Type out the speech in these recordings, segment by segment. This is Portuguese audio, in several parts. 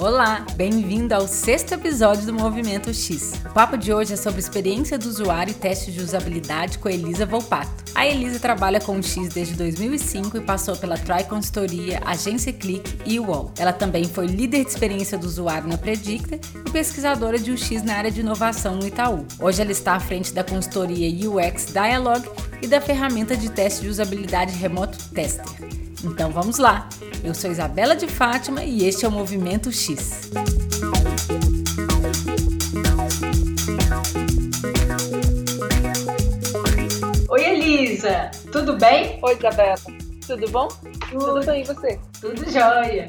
Olá, bem-vindo ao sexto episódio do Movimento X. O papo de hoje é sobre experiência do usuário e teste de usabilidade com a Elisa Volpato. A Elisa trabalha com o X desde 2005 e passou pela Try Consultoria, Agência Click e UOL. Ela também foi líder de experiência do usuário na Predicta e pesquisadora de UX na área de inovação no Itaú. Hoje ela está à frente da consultoria UX Dialogue e da ferramenta de teste de usabilidade Remoto Tester. Então vamos lá! Eu sou Isabela de Fátima e este é o Movimento X. Oi, Elisa! Tudo bem? Oi, Isabela. Tudo bom? Tudo, Tudo bem, e você? Tudo jóia.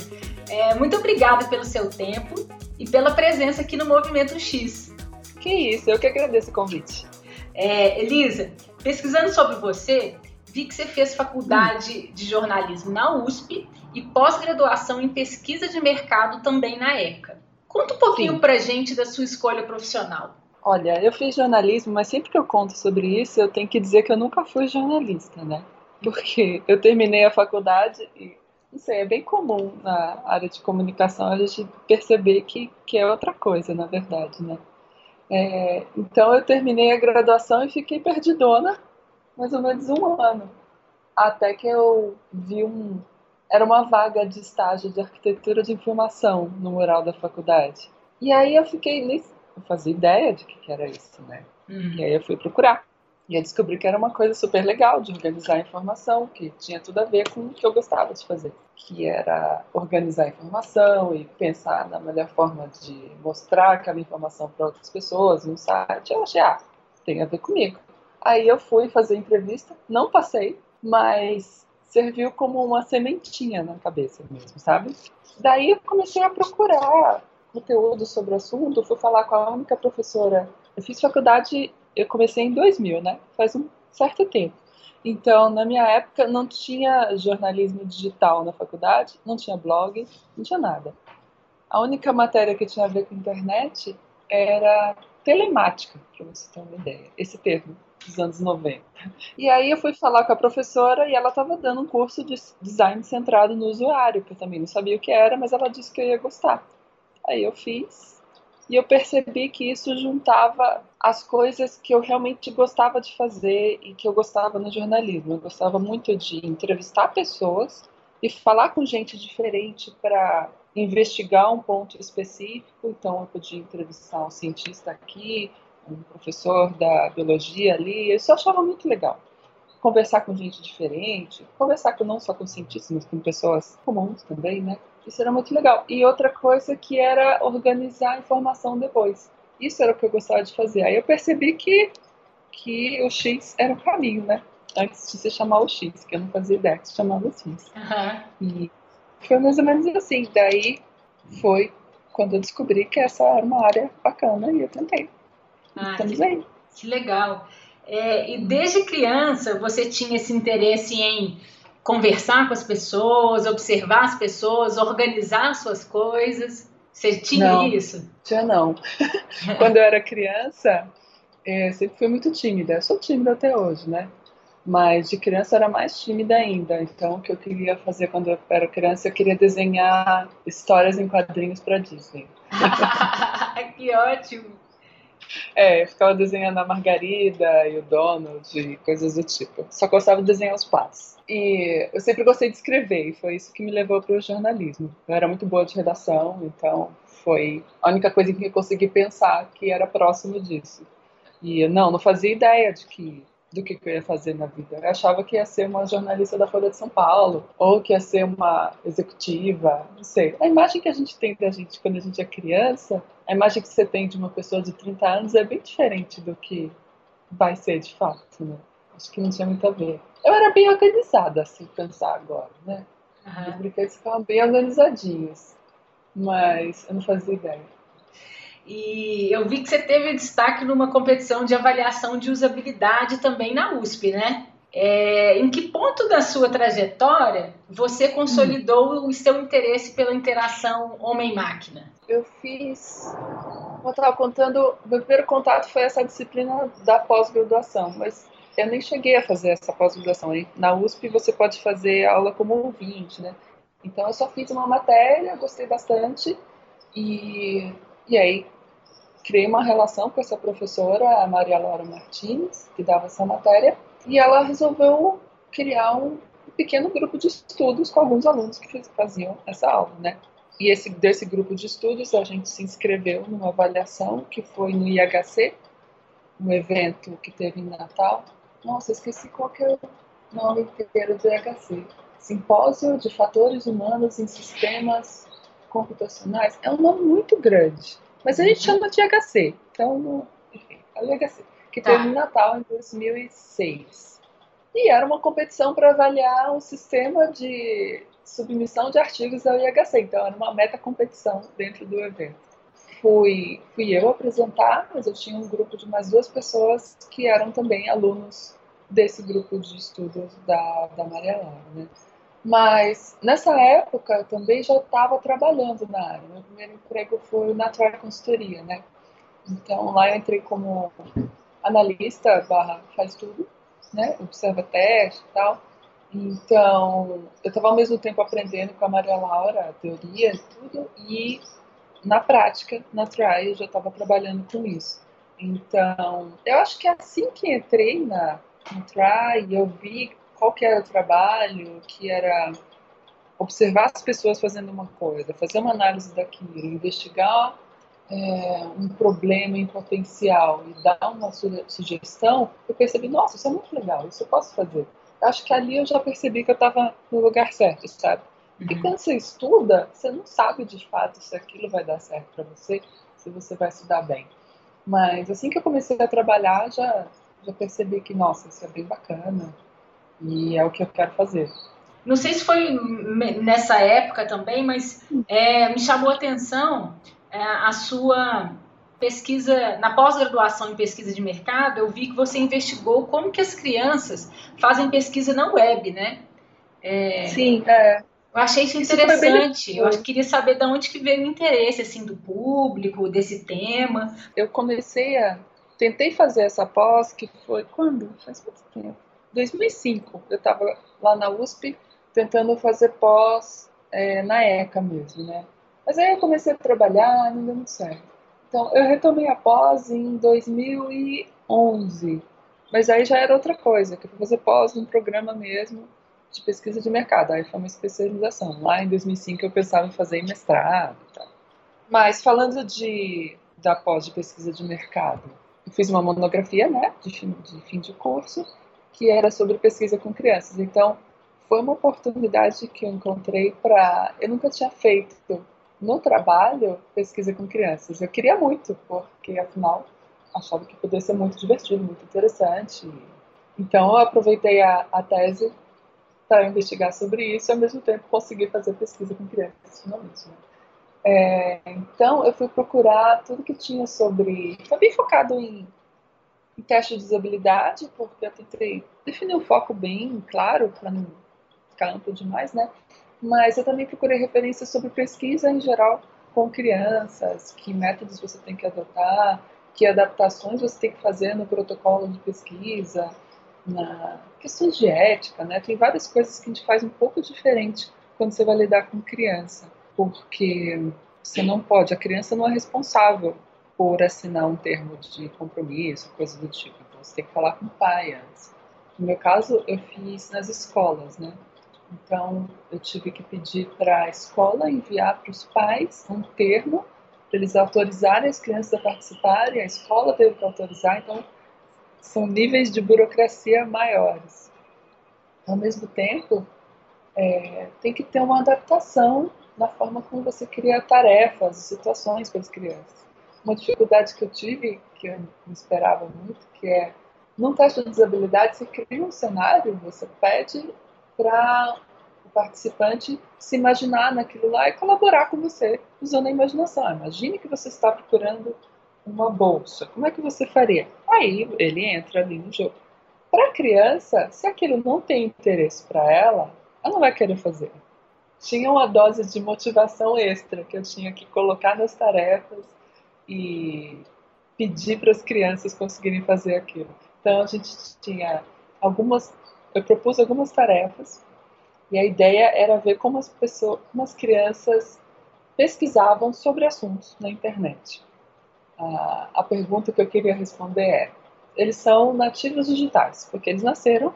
É, muito obrigada pelo seu tempo e pela presença aqui no Movimento X. Que isso, eu que agradeço o convite. É, Elisa, pesquisando sobre você, vi que você fez faculdade hum. de jornalismo na USP e pós-graduação em pesquisa de mercado também na ECA. Conta um pouquinho Sim. pra gente da sua escolha profissional. Olha, eu fiz jornalismo, mas sempre que eu conto sobre isso, eu tenho que dizer que eu nunca fui jornalista, né? Porque eu terminei a faculdade e, não sei, é bem comum na área de comunicação a gente perceber que, que é outra coisa, na verdade, né? É, então eu terminei a graduação e fiquei perdidona mais ou menos um ano. Até que eu vi um. Era uma vaga de estágio de arquitetura de informação no mural da faculdade. E aí eu fiquei. Nem fazia ideia de que, que era isso, né? Uhum. E aí eu fui procurar. E eu descobri que era uma coisa super legal de organizar a informação, que tinha tudo a ver com o que eu gostava de fazer, que era organizar a informação e pensar na melhor forma de mostrar aquela informação para outras pessoas no site. Eu achei, ah, tem a ver comigo. Aí eu fui fazer entrevista, não passei, mas serviu como uma sementinha na cabeça mesmo, sabe? Daí eu comecei a procurar conteúdo sobre o assunto, fui falar com a única professora. Eu fiz faculdade, eu comecei em 2000, né? Faz um certo tempo. Então, na minha época, não tinha jornalismo digital na faculdade, não tinha blog, não tinha nada. A única matéria que tinha a ver com internet era telemática, para você ter uma ideia, esse termo dos anos 90. E aí eu fui falar com a professora e ela estava dando um curso de design centrado no usuário, que eu também não sabia o que era, mas ela disse que eu ia gostar. Aí eu fiz e eu percebi que isso juntava as coisas que eu realmente gostava de fazer e que eu gostava no jornalismo. Eu gostava muito de entrevistar pessoas e falar com gente diferente para investigar um ponto específico. Então eu podia entrevistar um cientista aqui, um professor da biologia ali, isso eu achava muito legal. Conversar com gente diferente, conversar com, não só com cientistas, mas com pessoas comuns também, né? Isso era muito legal. E outra coisa que era organizar a informação depois. Isso era o que eu gostava de fazer. Aí eu percebi que, que o X era o caminho, né? Antes de se chamar o X, que eu não fazia ideia que se chamava o X. Uhum. E foi mais ou menos assim. Daí foi quando eu descobri que essa era uma área bacana e eu tentei. Ah, Estamos aí. Que legal. É, e desde criança você tinha esse interesse em conversar com as pessoas, observar as pessoas, organizar suas coisas? Você tinha não, isso? Tinha não. Quando eu era criança, eu sempre fui muito tímida. Eu sou tímida até hoje, né? Mas de criança era mais tímida ainda. Então, o que eu queria fazer quando eu era criança, eu queria desenhar histórias em quadrinhos para Disney. que ótimo! É, eu ficava desenhando a Margarida e o Donald e coisas do tipo. Só gostava de desenhar os pais. E eu sempre gostei de escrever, e foi isso que me levou para o jornalismo. Eu era muito boa de redação, então foi a única coisa que eu consegui pensar que era próximo disso. E não, não fazia ideia de que do que, que eu ia fazer na vida. Eu achava que ia ser uma jornalista da Folha de São Paulo, ou que ia ser uma executiva, não sei. A imagem que a gente tem da gente quando a gente é criança, a imagem que você tem de uma pessoa de 30 anos é bem diferente do que vai ser de fato, né? Acho que não tinha muito a ver. Eu era bem organizada, assim, pensar agora, né? Uhum. Os brinquedos ficavam bem organizadinhos, mas eu não fazia ideia. E eu vi que você teve destaque numa competição de avaliação de usabilidade também na USP, né? É, em que ponto da sua trajetória você consolidou hum. o seu interesse pela interação homem-máquina? Eu fiz. Como eu estava contando, meu primeiro contato foi essa disciplina da pós-graduação, mas eu nem cheguei a fazer essa pós-graduação. Na USP você pode fazer aula como ouvinte, né? Então eu só fiz uma matéria, gostei bastante e, e aí criei uma relação com essa professora, a Maria Laura Martins, que dava essa matéria, e ela resolveu criar um pequeno grupo de estudos com alguns alunos que faziam essa aula, né? E esse, desse grupo de estudos a gente se inscreveu numa avaliação que foi no IHC, um evento que teve em Natal. Nossa, esqueci qual que é o nome inteiro do IHC. Simpósio de Fatores Humanos em Sistemas Computacionais. É um nome muito grande, mas a gente chama de IHC. Então, enfim, é o IHC, que tá. teve em Natal em 2006. E era uma competição para avaliar um sistema de submissão de artigos ao IHC, então era uma meta competição dentro do evento. Fui, fui eu apresentar, mas eu tinha um grupo de mais duas pessoas que eram também alunos desse grupo de estudos da, da Maria Laura. Né? Mas nessa época eu também já estava trabalhando na área. Meu primeiro emprego foi na Troy Consultoria, né? Então lá eu entrei como analista barra faz tudo, né? Observa teste e tal. Então, eu estava ao mesmo tempo aprendendo com a Maria Laura a teoria e tudo, e na prática, na TRY, eu já estava trabalhando com isso. Então, eu acho que assim que entrei na, na eu vi qual que era o trabalho, que era observar as pessoas fazendo uma coisa, fazer uma análise daquilo, investigar é, um problema em potencial e dar uma sugestão, eu percebi, nossa, isso é muito legal, isso eu posso fazer acho que ali eu já percebi que eu estava no lugar certo, sabe? E uhum. quando você estuda, você não sabe de fato se aquilo vai dar certo para você, se você vai estudar bem. Mas assim que eu comecei a trabalhar, já, já percebi que, nossa, isso é bem bacana e é o que eu quero fazer. Não sei se foi nessa época também, mas é, me chamou a atenção é, a sua pesquisa, na pós-graduação em pesquisa de mercado, eu vi que você investigou como que as crianças fazem pesquisa na web, né? É, Sim, é. Eu achei isso interessante. Isso eu queria saber de onde que veio o interesse assim do público desse tema. Eu comecei a tentei fazer essa pós que foi quando? Faz muito tempo. 2005. Eu estava lá na USP tentando fazer pós é, na ECA mesmo, né? Mas aí eu comecei a trabalhar, não deu muito certo. Então, eu retomei a pós em 2011, mas aí já era outra coisa, que eu fui fazer pós num programa mesmo de pesquisa de mercado, aí foi uma especialização. Lá em 2005 eu pensava em fazer mestrado e tal. Mas falando de, da pós de pesquisa de mercado, eu fiz uma monografia, né, de de fim de curso, que era sobre pesquisa com crianças. Então, foi uma oportunidade que eu encontrei para. Eu nunca tinha feito no trabalho, pesquisa com crianças. Eu queria muito, porque afinal achava que poderia ser muito divertido, muito interessante. Então eu aproveitei a, a tese para investigar sobre isso e ao mesmo tempo conseguir fazer pesquisa com crianças, finalmente. Né? É, então eu fui procurar tudo que tinha sobre. Foi bem focado em, em teste de usabilidade, porque eu tentei definir um foco bem claro para não ficar amplo demais, né? mas eu também procurei referências sobre pesquisa em geral com crianças, que métodos você tem que adotar, que adaptações você tem que fazer no protocolo de pesquisa, na questões de ética, né? Tem várias coisas que a gente faz um pouco diferente quando você vai lidar com criança, porque você não pode, a criança não é responsável por assinar um termo de compromisso, coisa do tipo. Então você tem que falar com o pai antes. No meu caso, eu fiz nas escolas, né? Então, eu tive que pedir para a escola enviar para os pais um termo para eles autorizarem as crianças a participarem, a escola teve que autorizar, então são níveis de burocracia maiores. Ao mesmo tempo, é, tem que ter uma adaptação na forma como você cria tarefas, situações para as crianças. Uma dificuldade que eu tive, que eu não esperava muito, que é, num teste de usabilidade, você cria um cenário, você pede para o participante se imaginar naquilo lá e colaborar com você usando a imaginação. Imagine que você está procurando uma bolsa. Como é que você faria? Aí ele entra ali no jogo. Para a criança, se aquilo não tem interesse para ela, ela não vai querer fazer. Tinha uma dose de motivação extra que eu tinha que colocar nas tarefas e pedir para as crianças conseguirem fazer aquilo. Então a gente tinha algumas, eu propus algumas tarefas e a ideia era ver como as pessoas, como as crianças pesquisavam sobre assuntos na internet. A, a pergunta que eu queria responder é: eles são nativos digitais, porque eles nasceram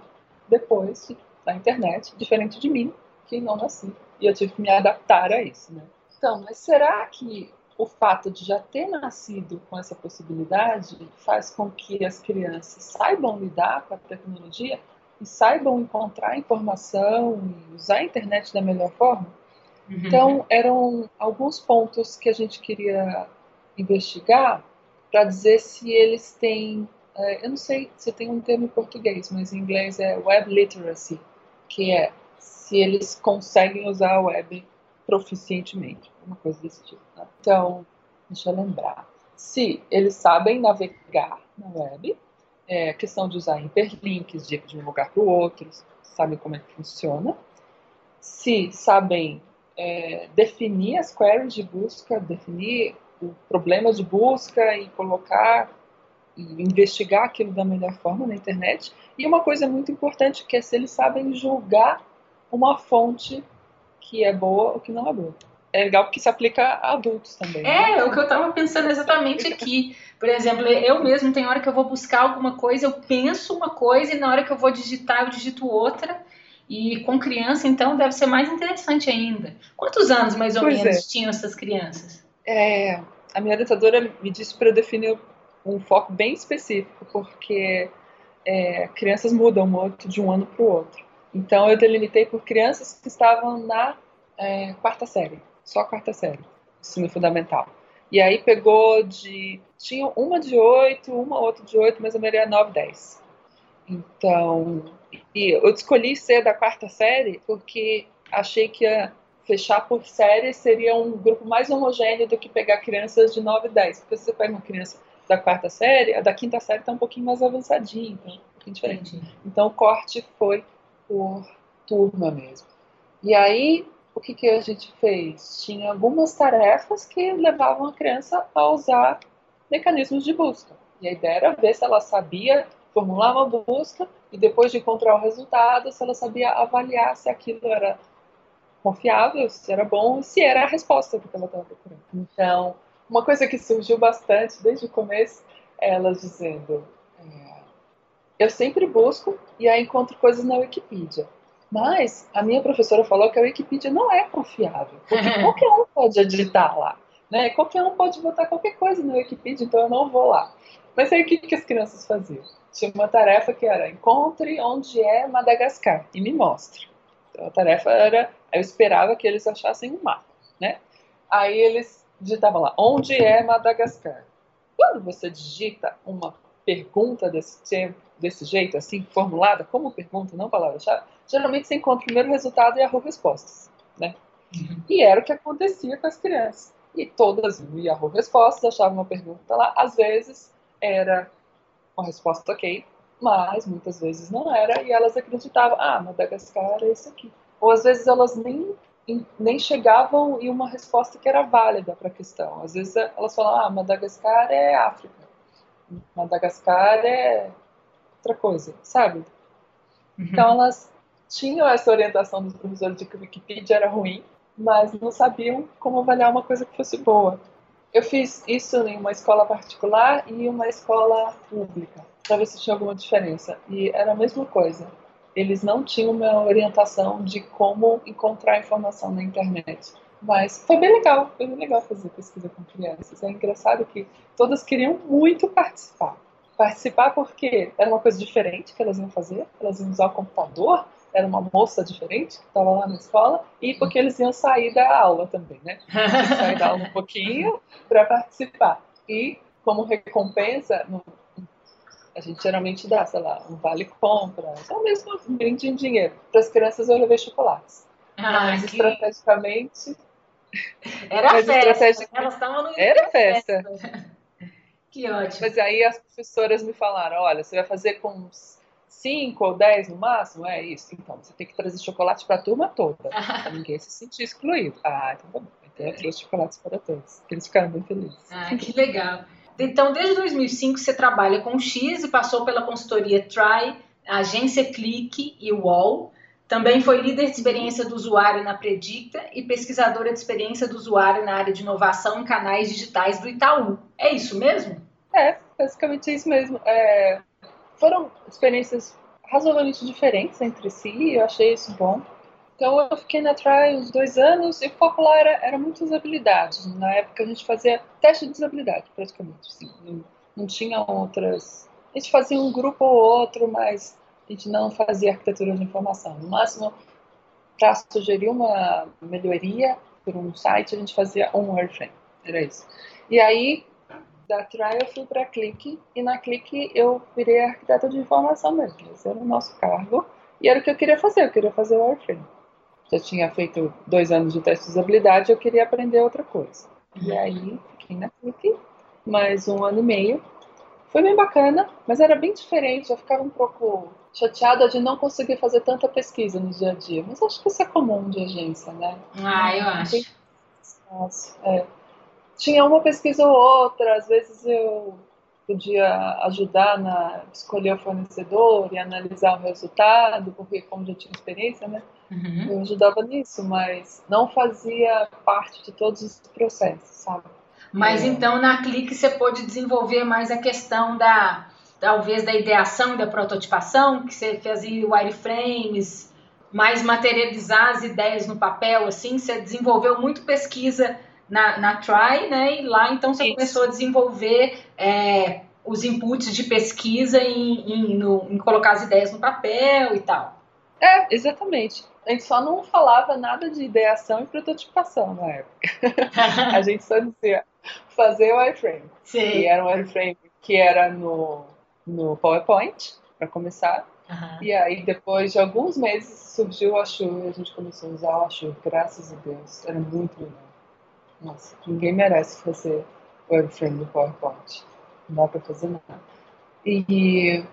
depois da internet, diferente de mim, que não nasci. E eu tive que me adaptar a isso, né? Então, mas será que o fato de já ter nascido com essa possibilidade faz com que as crianças saibam lidar com a tecnologia e saibam encontrar informação e usar a internet da melhor forma? Uhum. Então, eram alguns pontos que a gente queria investigar para dizer se eles têm é, eu não sei se tem um termo em português, mas em inglês é web literacy, que é se eles conseguem usar a web proficientemente, uma coisa desse tipo. Né? Então, deixa eu lembrar. Se eles sabem navegar na web, é questão de usar hiperlinks, de, de um lugar para o outro, sabem como é que funciona. Se sabem é, definir as queries de busca, definir o problema de busca e colocar investigar aquilo da melhor forma na internet. E uma coisa muito importante que é se eles sabem julgar uma fonte que é boa ou que não é boa. É legal porque se aplica a adultos também. É, né? o que eu estava pensando exatamente aqui. Por exemplo, eu mesmo tem hora que eu vou buscar alguma coisa, eu penso uma coisa e na hora que eu vou digitar, eu digito outra. E com criança, então, deve ser mais interessante ainda. Quantos anos, mais ou pois menos, é. tinham essas crianças? É, a minha orientadora me disse para eu definir um foco bem específico, porque é, crianças mudam muito de um ano para o outro. Então eu delimitei por crianças que estavam na é, quarta série, só quarta série, ensino fundamental. E aí pegou de. Tinha uma de oito, uma outra de oito, mas a maioria nove, dez. Então. E eu escolhi ser da quarta série porque achei que ia fechar por série seria um grupo mais homogêneo do que pegar crianças de 9 e 10. Porque se você pega uma criança da quarta série, a da quinta série está um pouquinho mais avançadinha, então, um pouquinho diferente. Entendi. Então o corte foi por turma mesmo. E aí, o que, que a gente fez? Tinha algumas tarefas que levavam a criança a usar mecanismos de busca. E a ideia era ver se ela sabia formular uma busca e depois de encontrar o resultado, se ela sabia avaliar se aquilo era confiável, se era bom e se era a resposta que ela estava procurando. Então, uma coisa que surgiu bastante desde o começo é elas dizendo: é, eu sempre busco e aí encontro coisas na Wikipedia. Mas a minha professora falou que a Wikipedia não é confiável, porque qualquer um pode editar lá. Né? Qualquer um pode botar qualquer coisa na Wikipedia, então eu não vou lá. Mas aí o que, que as crianças faziam? Tinha uma tarefa que era encontre onde é Madagascar e me mostre. Então a tarefa era, eu esperava que eles achassem um mapa, né? Aí eles digitava lá, onde é Madagascar? Quando você digita uma pergunta desse, desse jeito, assim, formulada como pergunta, não palavra-chave, geralmente você encontra o primeiro resultado e Yahoo Respostas, né? Uhum. E era o que acontecia com as crianças. E todas iam Yahoo Respostas, achavam uma pergunta lá, às vezes era uma resposta ok, mas muitas vezes não era, e elas acreditavam, ah, Madagascar é esse aqui. Ou às vezes elas nem nem chegavam em uma resposta que era válida para a questão. Às vezes elas falavam, ah, Madagascar é África, Madagascar é outra coisa, sabe? Uhum. Então elas tinham essa orientação dos professores de que o Wikipedia era ruim, mas não sabiam como avaliar uma coisa que fosse boa. Eu fiz isso em uma escola particular e uma escola pública, para ver se tinha alguma diferença. E era a mesma coisa eles não tinham uma orientação de como encontrar informação na internet. Mas foi bem legal, foi bem legal fazer pesquisa com crianças. É engraçado que todas queriam muito participar. Participar porque era uma coisa diferente que elas iam fazer, elas iam usar o computador, era uma moça diferente que estava lá na escola, e porque eles iam sair da aula também, né? sair da aula um pouquinho para participar. E como recompensa, a gente geralmente dá, sei lá, um vale compra, ou mesmo um brinde em dinheiro. Para as crianças eu levei chocolates. Ah, Mas que... estrategicamente. Era Mas festa. Estrategicamente... Elas estavam no Era festa. festa. que ótimo. Mas aí as professoras me falaram: olha, você vai fazer com 5 ou 10 no máximo? É isso. Então, você tem que trazer chocolate para a turma toda. para ninguém se sentir excluído. Ah, então tá bom. Então eu trouxe chocolates para todos. Eles ficaram muito felizes. Ah, que legal. Então, desde 2005 você trabalha com X e passou pela consultoria Try, agência Click e Wall. Também foi líder de experiência do usuário na Predicta e pesquisadora de experiência do usuário na área de inovação em canais digitais do Itaú. É isso mesmo? É, basicamente isso mesmo. É, foram experiências razoavelmente diferentes entre si e eu achei isso bom. Então eu fiquei na Try uns dois anos e o foco lá era, era muito usabilidade. Na época a gente fazia teste de usabilidade, praticamente. Assim, não, não tinha outras. A gente fazia um grupo ou outro, mas a gente não fazia arquitetura de informação. No máximo, para sugerir uma melhoria por um site, a gente fazia um wireframe. Era isso. E aí, da Try eu fui para a Click, e na Click eu virei arquiteta de informação mesmo. Esse era o nosso cargo. E era o que eu queria fazer, eu queria fazer o wireframe já tinha feito dois anos de teste de usabilidade, eu queria aprender outra coisa. E uhum. aí fiquei na Click mais um ano e meio. Foi bem bacana, mas era bem diferente. Eu ficava um pouco chateada de não conseguir fazer tanta pesquisa no dia a dia. Mas acho que isso é comum de agência, né? Ah, eu acho. É. Tinha uma pesquisa ou outra, às vezes eu podia ajudar na escolher o fornecedor e analisar o resultado, porque como já tinha experiência, né? Uhum. Eu ajudava nisso, mas não fazia parte de todos os processos, sabe? Mas é. então na Clique você pôde desenvolver mais a questão da talvez da ideação e da prototipação, que você fazia wireframes, mais materializar as ideias no papel, assim, você desenvolveu muito pesquisa na, na Try, né? E lá então você Isso. começou a desenvolver é, os inputs de pesquisa em, em, no, em colocar as ideias no papel e tal. É, exatamente. A gente só não falava nada de ideação e prototipação na época. a gente só dizia fazer o wireframe. Sim. E era um wireframe que era no, no PowerPoint, para começar. Uhum. E aí, depois de alguns meses, surgiu o Ashur e a gente começou a usar o Ashur, graças a Deus. Era muito legal. Nossa, ninguém merece fazer o wireframe do PowerPoint. Não dá para fazer nada. E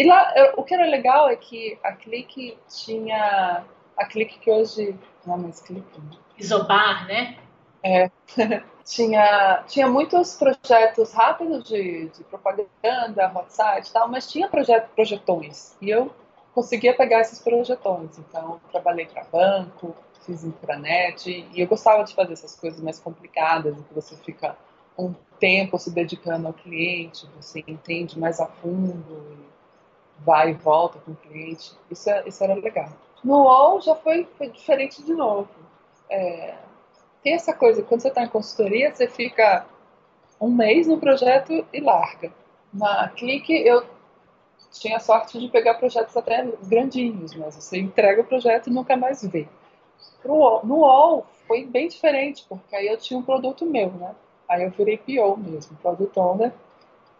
e lá, o que era legal é que a Clique tinha. A Clique que hoje. Não é mais Clique. Né? Isobar, né? É. tinha, tinha muitos projetos rápidos de, de propaganda, hot site e tal, mas tinha projeto, projetões. E eu conseguia pegar esses projetões. Então, trabalhei para banco, fiz intranet, e eu gostava de fazer essas coisas mais complicadas, em que você fica um tempo se dedicando ao cliente, você entende mais a fundo vai e volta com o cliente. Isso, é, isso era legal. No UOL já foi, foi diferente de novo. É, tem essa coisa, quando você está em consultoria, você fica um mês no projeto e larga. Na Clique, eu tinha sorte de pegar projetos até grandinhos, mas você entrega o projeto e nunca mais vê. UOL, no UOL foi bem diferente, porque aí eu tinha um produto meu, né? Aí eu virei PO mesmo, Product Owner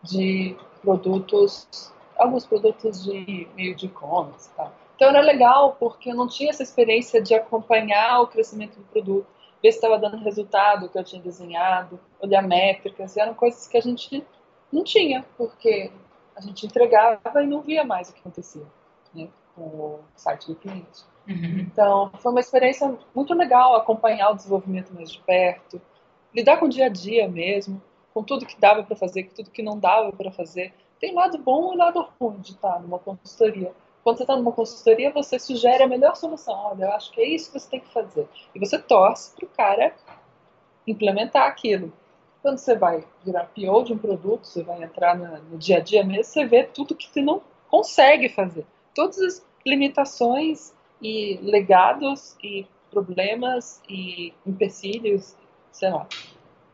de produtos alguns produtos de meio de e-commerce. Então era legal porque eu não tinha essa experiência de acompanhar o crescimento do produto, ver se estava dando resultado que eu tinha desenhado, olhar métricas, eram coisas que a gente não tinha, porque a gente entregava e não via mais o que acontecia né, com o site do cliente. Uhum. Então, foi uma experiência muito legal acompanhar o desenvolvimento mais de perto, lidar com o dia a dia mesmo, com tudo que dava para fazer, com tudo que não dava para fazer, tem lado bom e lado ruim de estar numa consultoria. Quando você está numa consultoria, você sugere a melhor solução. Olha, eu acho que é isso que você tem que fazer. E você torce para o cara implementar aquilo. Quando você vai virar PO de um produto, você vai entrar no dia a dia mesmo, você vê tudo que você não consegue fazer. Todas as limitações e legados e problemas e empecilhos, sei lá,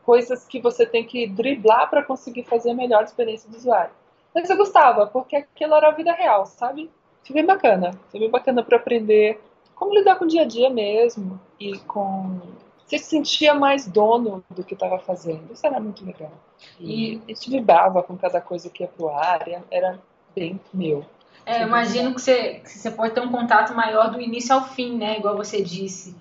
coisas que você tem que driblar para conseguir fazer a melhor experiência do usuário. Mas eu gostava, porque aquilo era a vida real, sabe? Foi bem bacana. Foi bem bacana para aprender como lidar com o dia a dia mesmo e com você se sentia mais dono do que estava fazendo. Isso era muito legal. E a gente vibrava com cada coisa que ia pro ar, era bem meu. É, eu imagino que você, que você pode ter um contato maior do início ao fim, né? Igual você disse.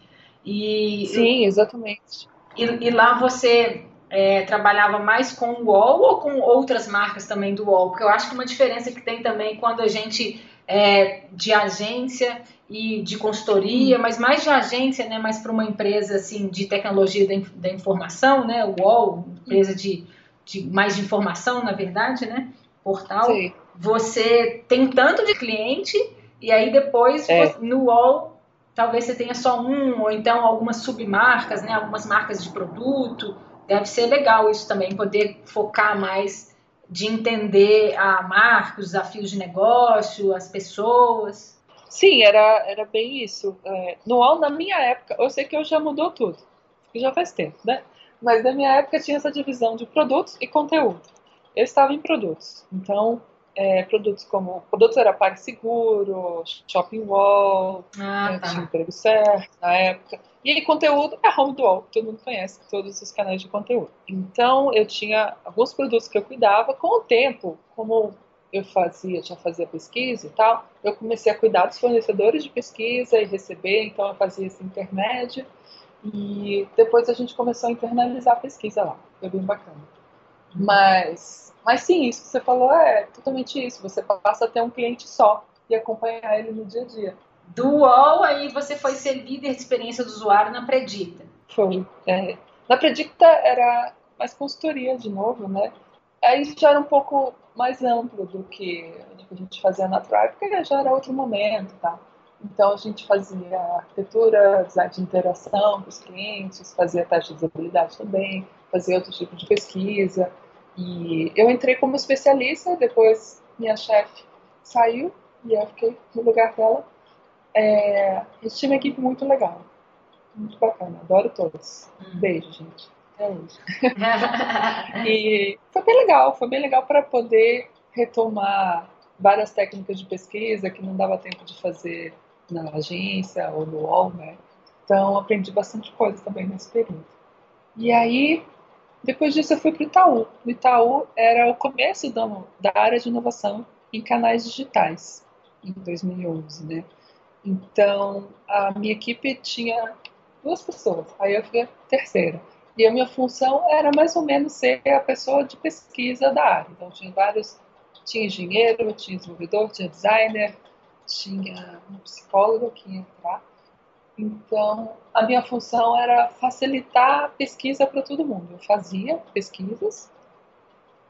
E Sim, exatamente. E, e lá você é, trabalhava mais com o UOL ou com outras marcas também do UOL? Porque eu acho que uma diferença que tem também quando a gente é de agência e de consultoria, mas mais de agência, né, mais para uma empresa assim de tecnologia da, da, informação, né, o UOL, empresa de de mais de informação, na verdade, né? Portal. Sim. Você tem tanto de cliente e aí depois é. você, no UOL talvez você tenha só um ou então algumas submarcas, né? Algumas marcas de produto. Deve ser legal isso também, poder focar mais de entender a marca, os desafios de negócio, as pessoas. Sim, era, era bem isso. É, no UOL, na minha época, eu sei que hoje já mudou tudo, já faz tempo, né? Mas na minha época tinha essa divisão de produtos e conteúdo. Eu estava em produtos, então é, produtos como produtos era PagSeguro, Shopping Wall, ah, né, tá. tinha emprego certo na época. E aí, conteúdo é Home do todo mundo conhece todos os canais de conteúdo. Então, eu tinha alguns produtos que eu cuidava. Com o tempo, como eu fazia, já fazia pesquisa e tal, eu comecei a cuidar dos fornecedores de pesquisa e receber, então eu fazia esse intermédio. E depois a gente começou a internalizar a pesquisa lá. Foi bem bacana. Mas, mas sim, isso que você falou é totalmente isso. Você passa a ter um cliente só e acompanhar ele no dia a dia. Do UOL, aí você foi ser líder de experiência do usuário na Predicta. Foi. É. Na Predicta era mais consultoria de novo, né? Aí já era um pouco mais amplo do que a gente fazia na Tribe, porque já era outro momento, tá? Então a gente fazia arquitetura, design de interação com os clientes, fazia teste de usabilidade também, fazia outro tipo de pesquisa. E eu entrei como especialista, depois minha chefe saiu e eu fiquei no lugar dela é, a gente tinha uma equipe muito legal. Muito bacana. Adoro todos. Hum. Beijo, gente. Até hoje. e foi bem legal. Foi bem legal para poder retomar várias técnicas de pesquisa que não dava tempo de fazer na agência ou no UOL, né? Então, aprendi bastante coisa também nesse período. E aí, depois disso, eu fui para o Itaú. O Itaú era o começo da, área de inovação em canais digitais, em 2011, né? Então, a minha equipe tinha duas pessoas, aí eu fui a terceira. E a minha função era mais ou menos ser a pessoa de pesquisa da área. Então, tinha vários, tinha engenheiro, tinha desenvolvedor, tinha designer, tinha um psicólogo que ia entrar. Então, a minha função era facilitar a pesquisa para todo mundo. Eu fazia pesquisas,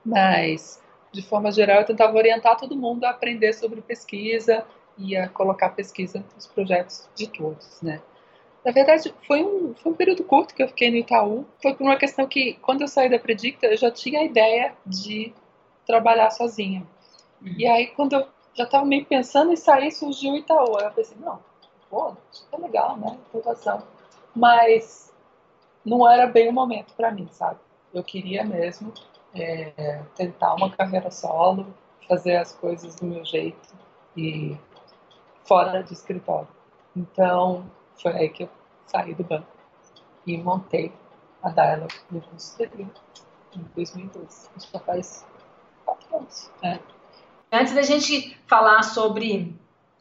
mas, de forma geral, eu tentava orientar todo mundo a aprender sobre pesquisa, ia colocar pesquisa nos projetos de todos, né? Na verdade, foi um, foi um período curto que eu fiquei no Itaú. Foi por uma questão que, quando eu saí da Predicta, eu já tinha a ideia de trabalhar sozinha. Uhum. E aí, quando eu já estava meio pensando em sair, surgiu o Itaú. Aí eu pensei, não, pô, isso é legal, né? Inovação. Mas não era bem o momento para mim, sabe? Eu queria mesmo é, tentar uma carreira solo, fazer as coisas do meu jeito e fora do escritório. Então, foi aí que eu saí do banco e montei a Dialog no consultoria em 2012. Isso já faz quatro anos. Né? Antes da gente falar sobre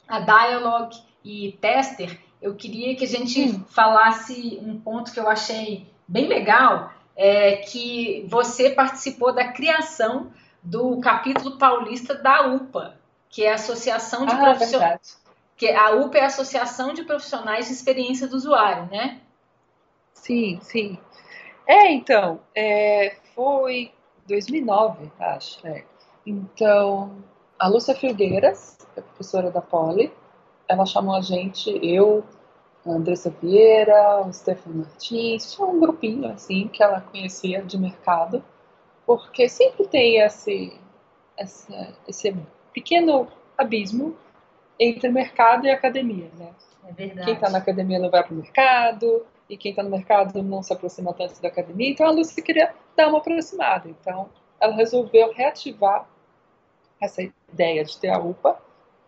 a Dialog e Tester, eu queria que a gente hum. falasse um ponto que eu achei bem legal, é que você participou da criação do capítulo paulista da UPA, que é a Associação de ah, Profissionais que a UPA é a Associação de Profissionais de Experiência do Usuário, né? Sim, sim. É, então, é, foi 2009, acho. É. Então, a Lúcia Filgueiras, é professora da Poli, ela chamou a gente, eu, a Andressa Vieira, o Stefano Martins, tinha um grupinho assim que ela conhecia de mercado, porque sempre tem esse, esse, esse pequeno abismo entre mercado e academia, né? É verdade. Quem está na academia não vai para o mercado, e quem está no mercado não se aproxima tanto da academia. Então a Lúcia queria dar uma aproximada. Então ela resolveu reativar essa ideia de ter a UPA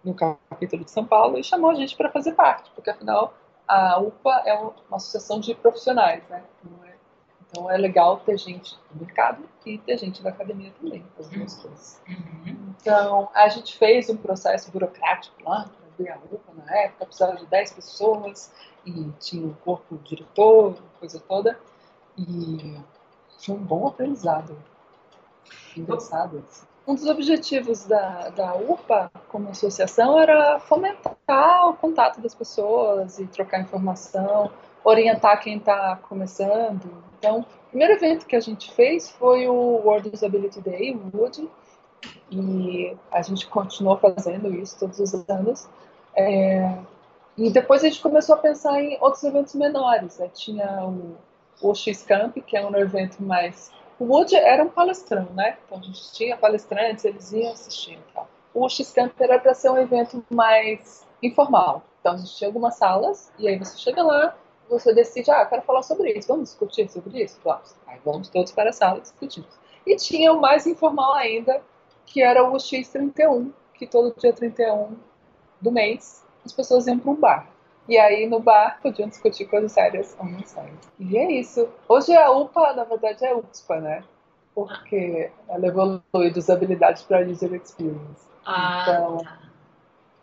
no capítulo de São Paulo e chamou a gente para fazer parte, porque afinal a UPA é uma associação de profissionais, né? É? Então é legal ter gente do mercado e ter gente da academia também, as duas coisas. Uhum. Então, a gente fez um processo burocrático lá, para abrir a UPA na época, precisava de 10 pessoas, e tinha um corpo diretor, coisa toda, e foi um bom aprendizado. Engraçado isso. Um dos objetivos da, da UPA como associação era fomentar o contato das pessoas e trocar informação, orientar quem está começando. Então, o primeiro evento que a gente fez foi o World Usability Day, o Wood, e a gente continuou fazendo isso todos os anos. É, e depois a gente começou a pensar em outros eventos menores. Né? Tinha o, o X-Camp, que é um evento mais. O Wood era um palestrão, né? Então a gente tinha palestrantes, eles iam assistir. Então. O X-Camp era para ser um evento mais informal. Então a gente tinha algumas salas, e aí você chega lá, você decide, ah, quero falar sobre isso, vamos discutir sobre isso? Vamos. Aí vamos todos para a sala discutir. E tinha o mais informal ainda, que era o X31, que todo dia 31 do mês as pessoas iam para um bar. E aí no bar podiam discutir coisas sérias ou não sérias. E é isso. Hoje a UPA, na verdade, é UPSPA, né? Porque ela evolui de usabilidade para user experience. Ah, então, tá.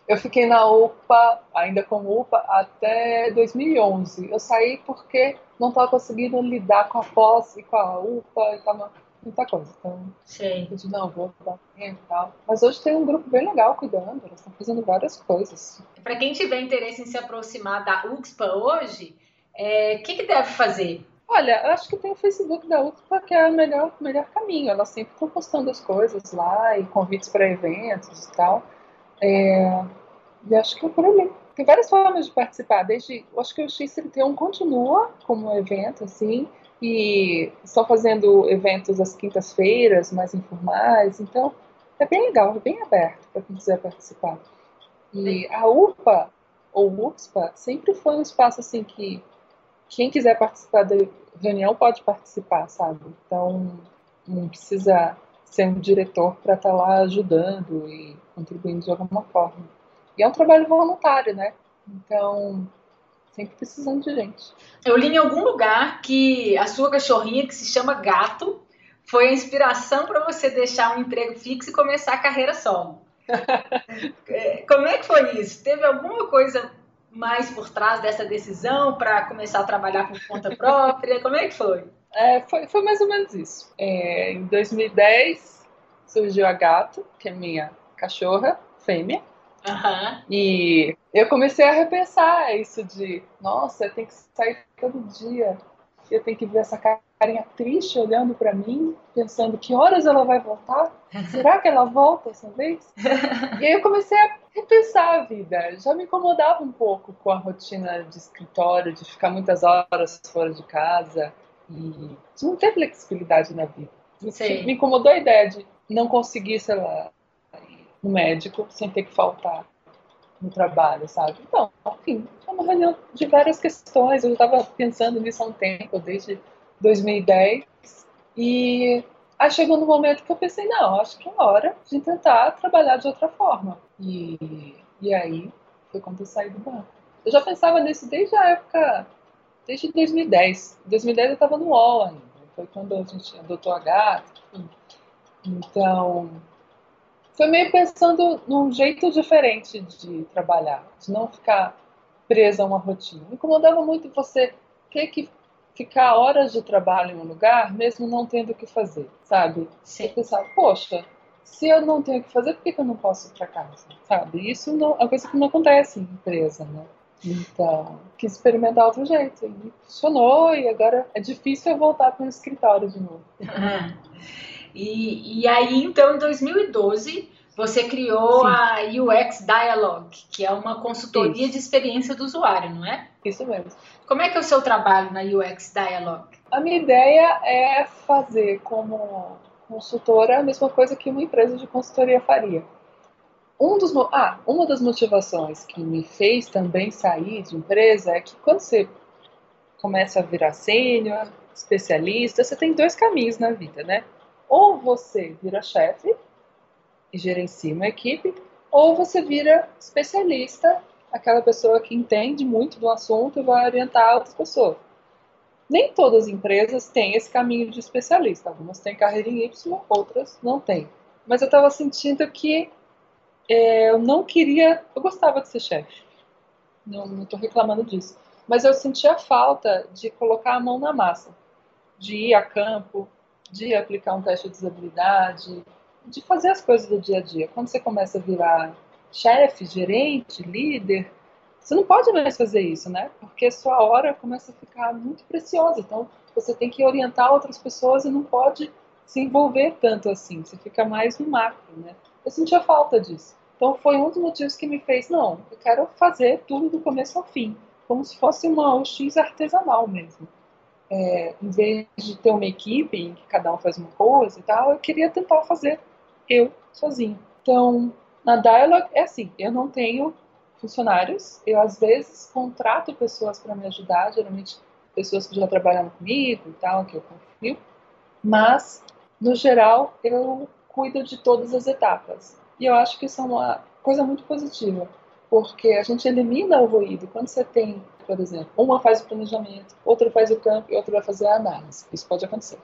eu fiquei na UPA, ainda como UPA, até 2011. Eu saí porque não estava conseguindo lidar com a pós e com a UPA e estava muita coisa. Então, eu disse, não, vou dar tempo e tal. Mas hoje tem um grupo bem legal cuidando, eles estão fazendo várias coisas. Para quem tiver interesse em se aproximar da UXPA hoje, o é, que, que deve fazer? Olha, eu acho que tem o Facebook da UXPA que é o melhor, melhor caminho. Elas sempre estão postando as coisas lá e convites para eventos e tal. É, e acho que é por ali. Tem várias formas de participar, desde. Acho que o X31 continua como um evento, assim, e estão fazendo eventos às quintas-feiras, mais informais, então é bem legal, é bem aberto para quem quiser participar. E a UPA, ou UPSPA, sempre foi um espaço assim que quem quiser participar da reunião pode participar, sabe? Então não precisa ser um diretor para estar tá lá ajudando e contribuindo de alguma forma. E é um trabalho voluntário, né? Então sempre precisando de gente. Eu li em algum lugar que a sua cachorrinha, que se chama Gato, foi a inspiração para você deixar um emprego fixo e começar a carreira solo. É, como é que foi isso? Teve alguma coisa mais por trás dessa decisão para começar a trabalhar por conta própria? Como é que foi? É, foi, foi mais ou menos isso. É, em 2010 surgiu a Gato, que é minha cachorra fêmea. Uhum. E eu comecei a repensar isso de, nossa, eu tenho que sair todo dia. Eu tenho que ver essa carinha triste olhando para mim, pensando que horas ela vai voltar? Será que ela volta essa vez? e aí eu comecei a repensar a vida. Já me incomodava um pouco com a rotina de escritório, de ficar muitas horas fora de casa e de não ter flexibilidade na vida. Me incomodou a ideia de não conseguir, sei lá, no médico sem ter que faltar no trabalho, sabe? Então, enfim, foi uma reunião de várias questões. Eu estava pensando nisso há um tempo, desde 2010. E aí chegou no momento que eu pensei, não, acho que é hora de tentar trabalhar de outra forma. E, e aí foi quando eu saí do banco. Eu já pensava nisso desde a época, desde 2010. Em 2010 eu estava no UOL ainda. Foi quando a gente adotou a gata. Então, foi meio pensando num jeito diferente de trabalhar, de não ficar presa a uma rotina. Me incomodava muito você ter que ficar horas de trabalho em um lugar, mesmo não tendo o que fazer, sabe? Sim. Eu pensava, poxa, se eu não tenho o que fazer, por que, eu não posso ir para casa, sabe? Isso não, é uma coisa que não acontece em empresa, né? Então, quis experimentar outro jeito. E funcionou, e agora é difícil eu voltar para o escritório de novo. E, e aí, então, em 2012, você criou Sim. a UX Dialogue, que é uma consultoria Isso. de experiência do usuário, não é? Isso mesmo. Como é que é o seu trabalho na UX Dialogue? A minha ideia é fazer como consultora a mesma coisa que uma empresa de consultoria faria. Um dos, ah, uma das motivações que me fez também sair de empresa é que quando você começa a virar sênior, especialista, você tem dois caminhos na vida, né? Ou você vira chefe e gerencia uma equipe, ou você vira especialista, aquela pessoa que entende muito do assunto e vai orientar outras pessoas. Nem todas as empresas têm esse caminho de especialista. Algumas têm carreira em Y, outras não têm. Mas eu estava sentindo que é, eu não queria. Eu gostava de ser chefe. Não estou reclamando disso. Mas eu sentia falta de colocar a mão na massa, de ir a campo, de aplicar um teste de usabilidade, de fazer as coisas do dia a dia. Quando você começa a virar chefe, gerente, líder, você não pode mais fazer isso, né? Porque sua hora começa a ficar muito preciosa. Então, você tem que orientar outras pessoas e não pode se envolver tanto assim. Você fica mais no macro, né? Eu sentia falta disso. Então, foi um dos motivos que me fez, não, eu quero fazer tudo do começo ao fim, como se fosse uma UX artesanal mesmo. É, em vez de ter uma equipe em que cada um faz uma coisa e tal, eu queria tentar fazer eu sozinho. Então, na Dialog é assim, eu não tenho funcionários. Eu, às vezes, contrato pessoas para me ajudar, geralmente pessoas que já trabalham comigo e tal, que eu confio. Mas, no geral, eu cuido de todas as etapas. E eu acho que isso é uma coisa muito positiva, porque a gente elimina o ruído. Quando você tem, por exemplo, uma faz o planejamento, outra faz o campo e outra vai fazer a análise. Isso pode acontecer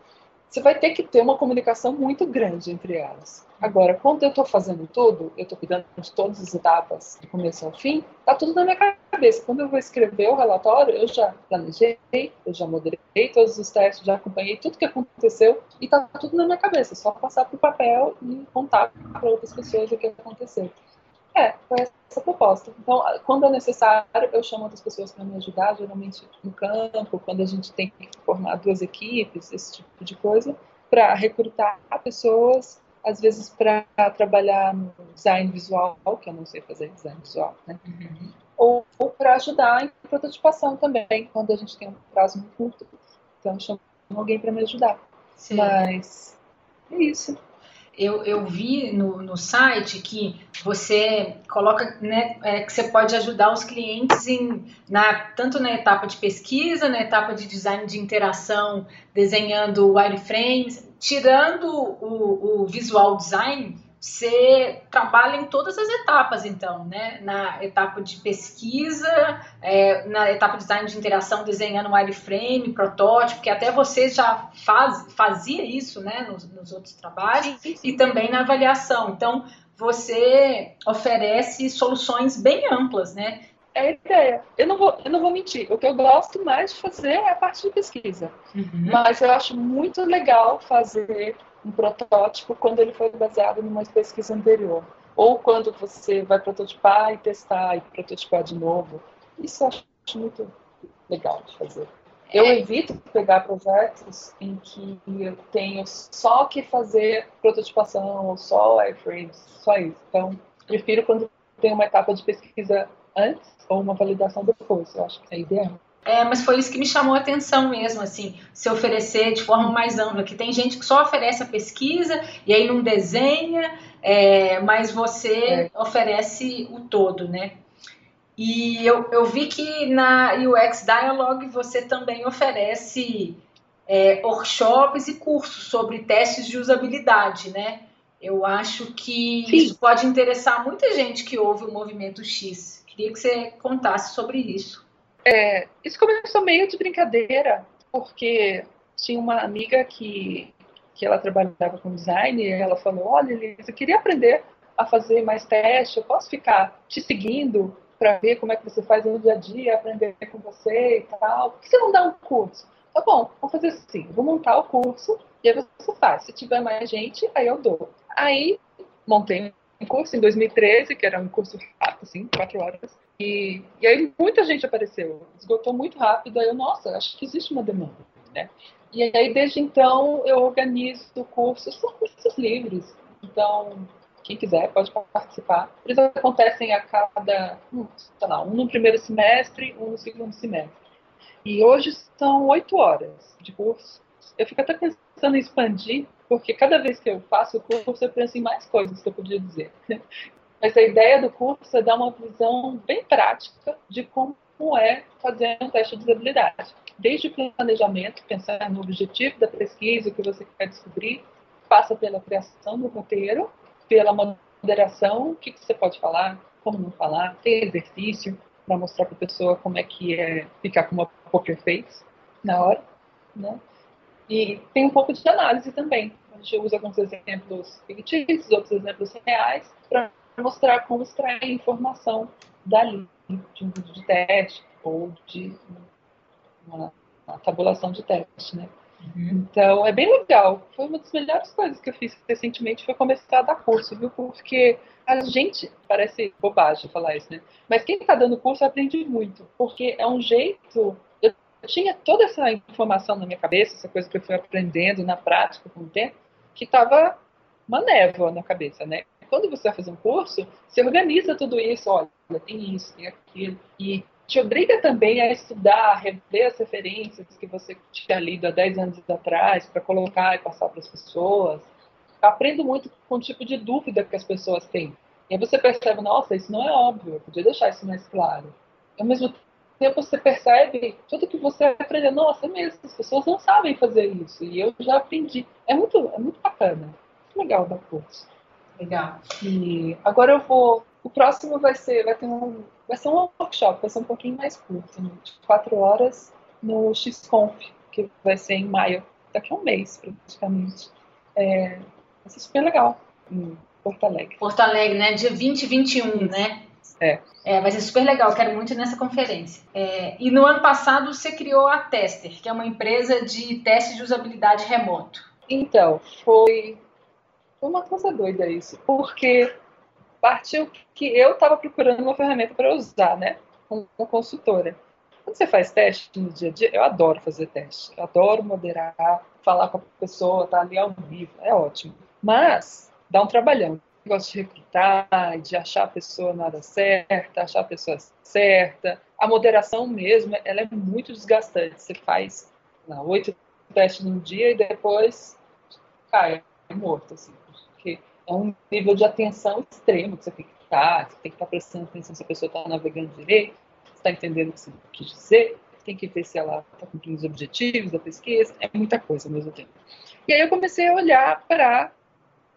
você vai ter que ter uma comunicação muito grande entre elas. Agora, quando eu estou fazendo tudo, eu estou cuidando de todas as etapas, do começo ao fim, está tudo na minha cabeça. Quando eu vou escrever o relatório, eu já planejei, eu já moderei todos os testes, já acompanhei tudo que aconteceu e está tudo na minha cabeça. É só passar para o papel e contar para outras pessoas o que aconteceu. É, foi essa proposta. Então, quando é necessário, eu chamo outras pessoas para me ajudar, geralmente no campo, quando a gente tem que formar duas equipes, esse tipo de coisa, para recrutar pessoas, às vezes para trabalhar no design visual, que eu não sei fazer design visual, né? Uhum. Ou, ou para ajudar em prototipação também, quando a gente tem um prazo muito curto. Então, eu chamo alguém para me ajudar. Sim. Mas é isso eu, eu vi no, no site que você coloca né, é, que você pode ajudar os clientes em, na, tanto na etapa de pesquisa, na etapa de design de interação, desenhando wireframes, tirando o, o visual design você trabalha em todas as etapas, então, né? Na etapa de pesquisa, é, na etapa de design de interação, desenhando wireframe, protótipo, que até você já faz, fazia isso, né? Nos, nos outros trabalhos, e também na avaliação. Então, você oferece soluções bem amplas, né? É a ideia. Eu não, vou, eu não vou mentir. O que eu gosto mais de fazer é a parte de pesquisa. Uhum. Mas eu acho muito legal fazer um protótipo quando ele foi baseado numa pesquisa anterior. Ou quando você vai prototipar e testar e prototipar de novo. Isso eu acho muito legal de fazer. Eu é. evito pegar projetos em que eu tenho só que fazer prototipação ou só wireframes, só isso. Então, prefiro quando tem uma etapa de pesquisa antes ou uma validação depois. Eu acho que é ideal. É, mas foi isso que me chamou a atenção mesmo, assim, se oferecer de forma mais ampla, que tem gente que só oferece a pesquisa e aí não desenha, é, mas você é. oferece o todo, né? E eu, eu vi que na UX Dialogue você também oferece é, workshops e cursos sobre testes de usabilidade, né? Eu acho que Sim. isso pode interessar muita gente que ouve o Movimento X. Queria que você contasse sobre isso. É, isso começou meio de brincadeira, porque tinha uma amiga que, que ela trabalhava com design e ela falou: Olha, Elisa, eu queria aprender a fazer mais teste, eu posso ficar te seguindo para ver como é que você faz no dia a dia, aprender com você e tal. Por que você não dá um curso? Tá bom, vamos fazer assim: vou montar o curso e aí você faz. Se tiver mais gente, aí eu dou. Aí montei um curso em 2013, que era um curso rápido, assim, quatro horas. E, e aí muita gente apareceu, esgotou muito rápido. Aí eu, nossa, acho que existe uma demanda, né? E aí desde então eu organizo cursos, são cursos livres. Então, quem quiser pode participar. Eles acontecem a cada, hum, sei lá, um no primeiro semestre, um no segundo semestre. E hoje são oito horas de curso. Eu fico até pensando em expandir, porque cada vez que eu faço o curso, eu penso em mais coisas que eu podia dizer. Mas a ideia do curso é dar uma visão bem prática de como é fazer um teste de usabilidade. Desde o planejamento, pensar no objetivo da pesquisa, o que você quer descobrir, passa pela criação do roteiro, pela moderação, o que, você pode falar, como não falar, tem exercício para mostrar para a pessoa como é que é ficar com uma poker face na hora, né? E tem um pouco de análise também. A gente usa alguns exemplos fictícios, outros exemplos reais, para mostrar como extrair informação dali, de um vídeo de teste ou de uma, uma tabulação de teste, né? Uhum. Então, é bem legal. Foi uma das melhores coisas que eu fiz recentemente foi começar a dar curso, viu? Porque a gente, parece bobagem falar isso, né? Mas quem está dando curso aprende muito, porque é um jeito. Eu tinha toda essa informação na minha cabeça, essa coisa que eu fui aprendendo na prática com o tempo, que estava uma névoa na cabeça, né? Quando você vai fazer um curso, você organiza tudo isso, olha, tem isso, tem aquilo, e te obriga também a estudar, a rever as referências que você tinha lido há 10 anos atrás, para colocar e passar para as pessoas. Aprendo muito com o tipo de dúvida que as pessoas têm. E aí você percebe, nossa, isso não é óbvio, eu podia deixar isso mais claro. Ao mesmo tempo você percebe tudo que você aprendeu, nossa, é mesmo, as pessoas não sabem fazer isso, e eu já aprendi. É muito, é muito bacana, muito legal dar curso. Legal. E agora eu vou, o próximo vai ser, vai ter um Vai ser um workshop, vai ser um pouquinho mais curto, né? de quatro horas no XConf, que vai ser em maio, daqui a um mês praticamente. É, vai ser super legal em Porto Alegre. Porto Alegre, né? Dia 20 e 21, né? É. é. Vai ser super legal, quero muito nessa conferência. É, e no ano passado você criou a Tester, que é uma empresa de teste de usabilidade remoto. Então, foi, foi uma coisa doida isso, porque partiu que eu estava procurando uma ferramenta para usar, né? Como consultora. Quando você faz teste no dia a dia, eu adoro fazer teste. Eu adoro moderar, falar com a pessoa, estar tá ali ao vivo. É ótimo. Mas dá um trabalhão. Gosto de recrutar, de achar a pessoa na hora certa, achar a pessoa certa. A moderação mesmo, ela é muito desgastante. Você faz oito testes num dia e depois cai morto, assim. Porque é um nível de atenção extremo que você tem que estar, você tem que estar prestando atenção se a pessoa está navegando direito, está entendendo o que você quis dizer, tem que ver se ela está cumprindo os objetivos da pesquisa, é muita coisa ao mesmo tempo. E aí eu comecei a olhar para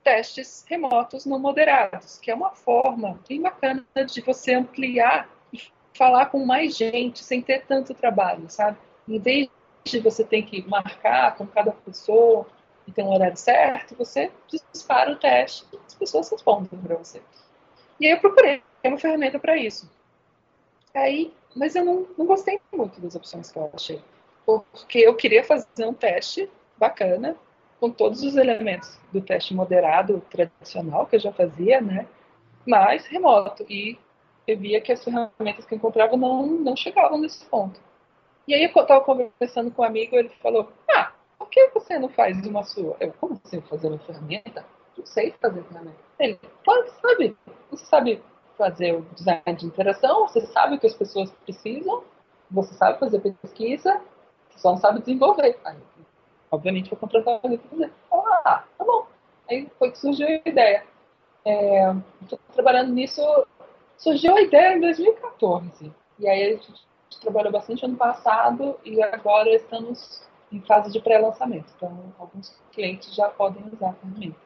testes remotos não moderados, que é uma forma bem bacana de você ampliar e falar com mais gente sem ter tanto trabalho, sabe? Em vez de você ter que marcar com cada pessoa, e tem um horário certo, você dispara o teste e as pessoas respondem para você. E aí eu procurei uma ferramenta para isso. Aí, mas eu não, não gostei muito das opções que eu achei. Porque eu queria fazer um teste bacana, com todos os elementos do teste moderado tradicional que eu já fazia, né? Mas remoto. E eu via que as ferramentas que eu encontrava não, não chegavam nesse ponto. E aí eu estava conversando com um amigo, ele falou: Ah, por que você não faz uma sua? Eu, como assim fazer uma ferramenta? Não sei fazer ferramenta. Ele, claro que sabe. Você sabe fazer o design de interação, você sabe o que as pessoas precisam, você sabe fazer pesquisa, só não sabe desenvolver. Aí, obviamente, vou contratar alguém para fazer. Ah, tá bom. Aí foi que surgiu a ideia. Estou é, trabalhando nisso. Surgiu a ideia em 2014. E aí a gente trabalhou bastante ano passado e agora estamos em fase de pré-lançamento. Então, alguns clientes já podem usar ferramenta.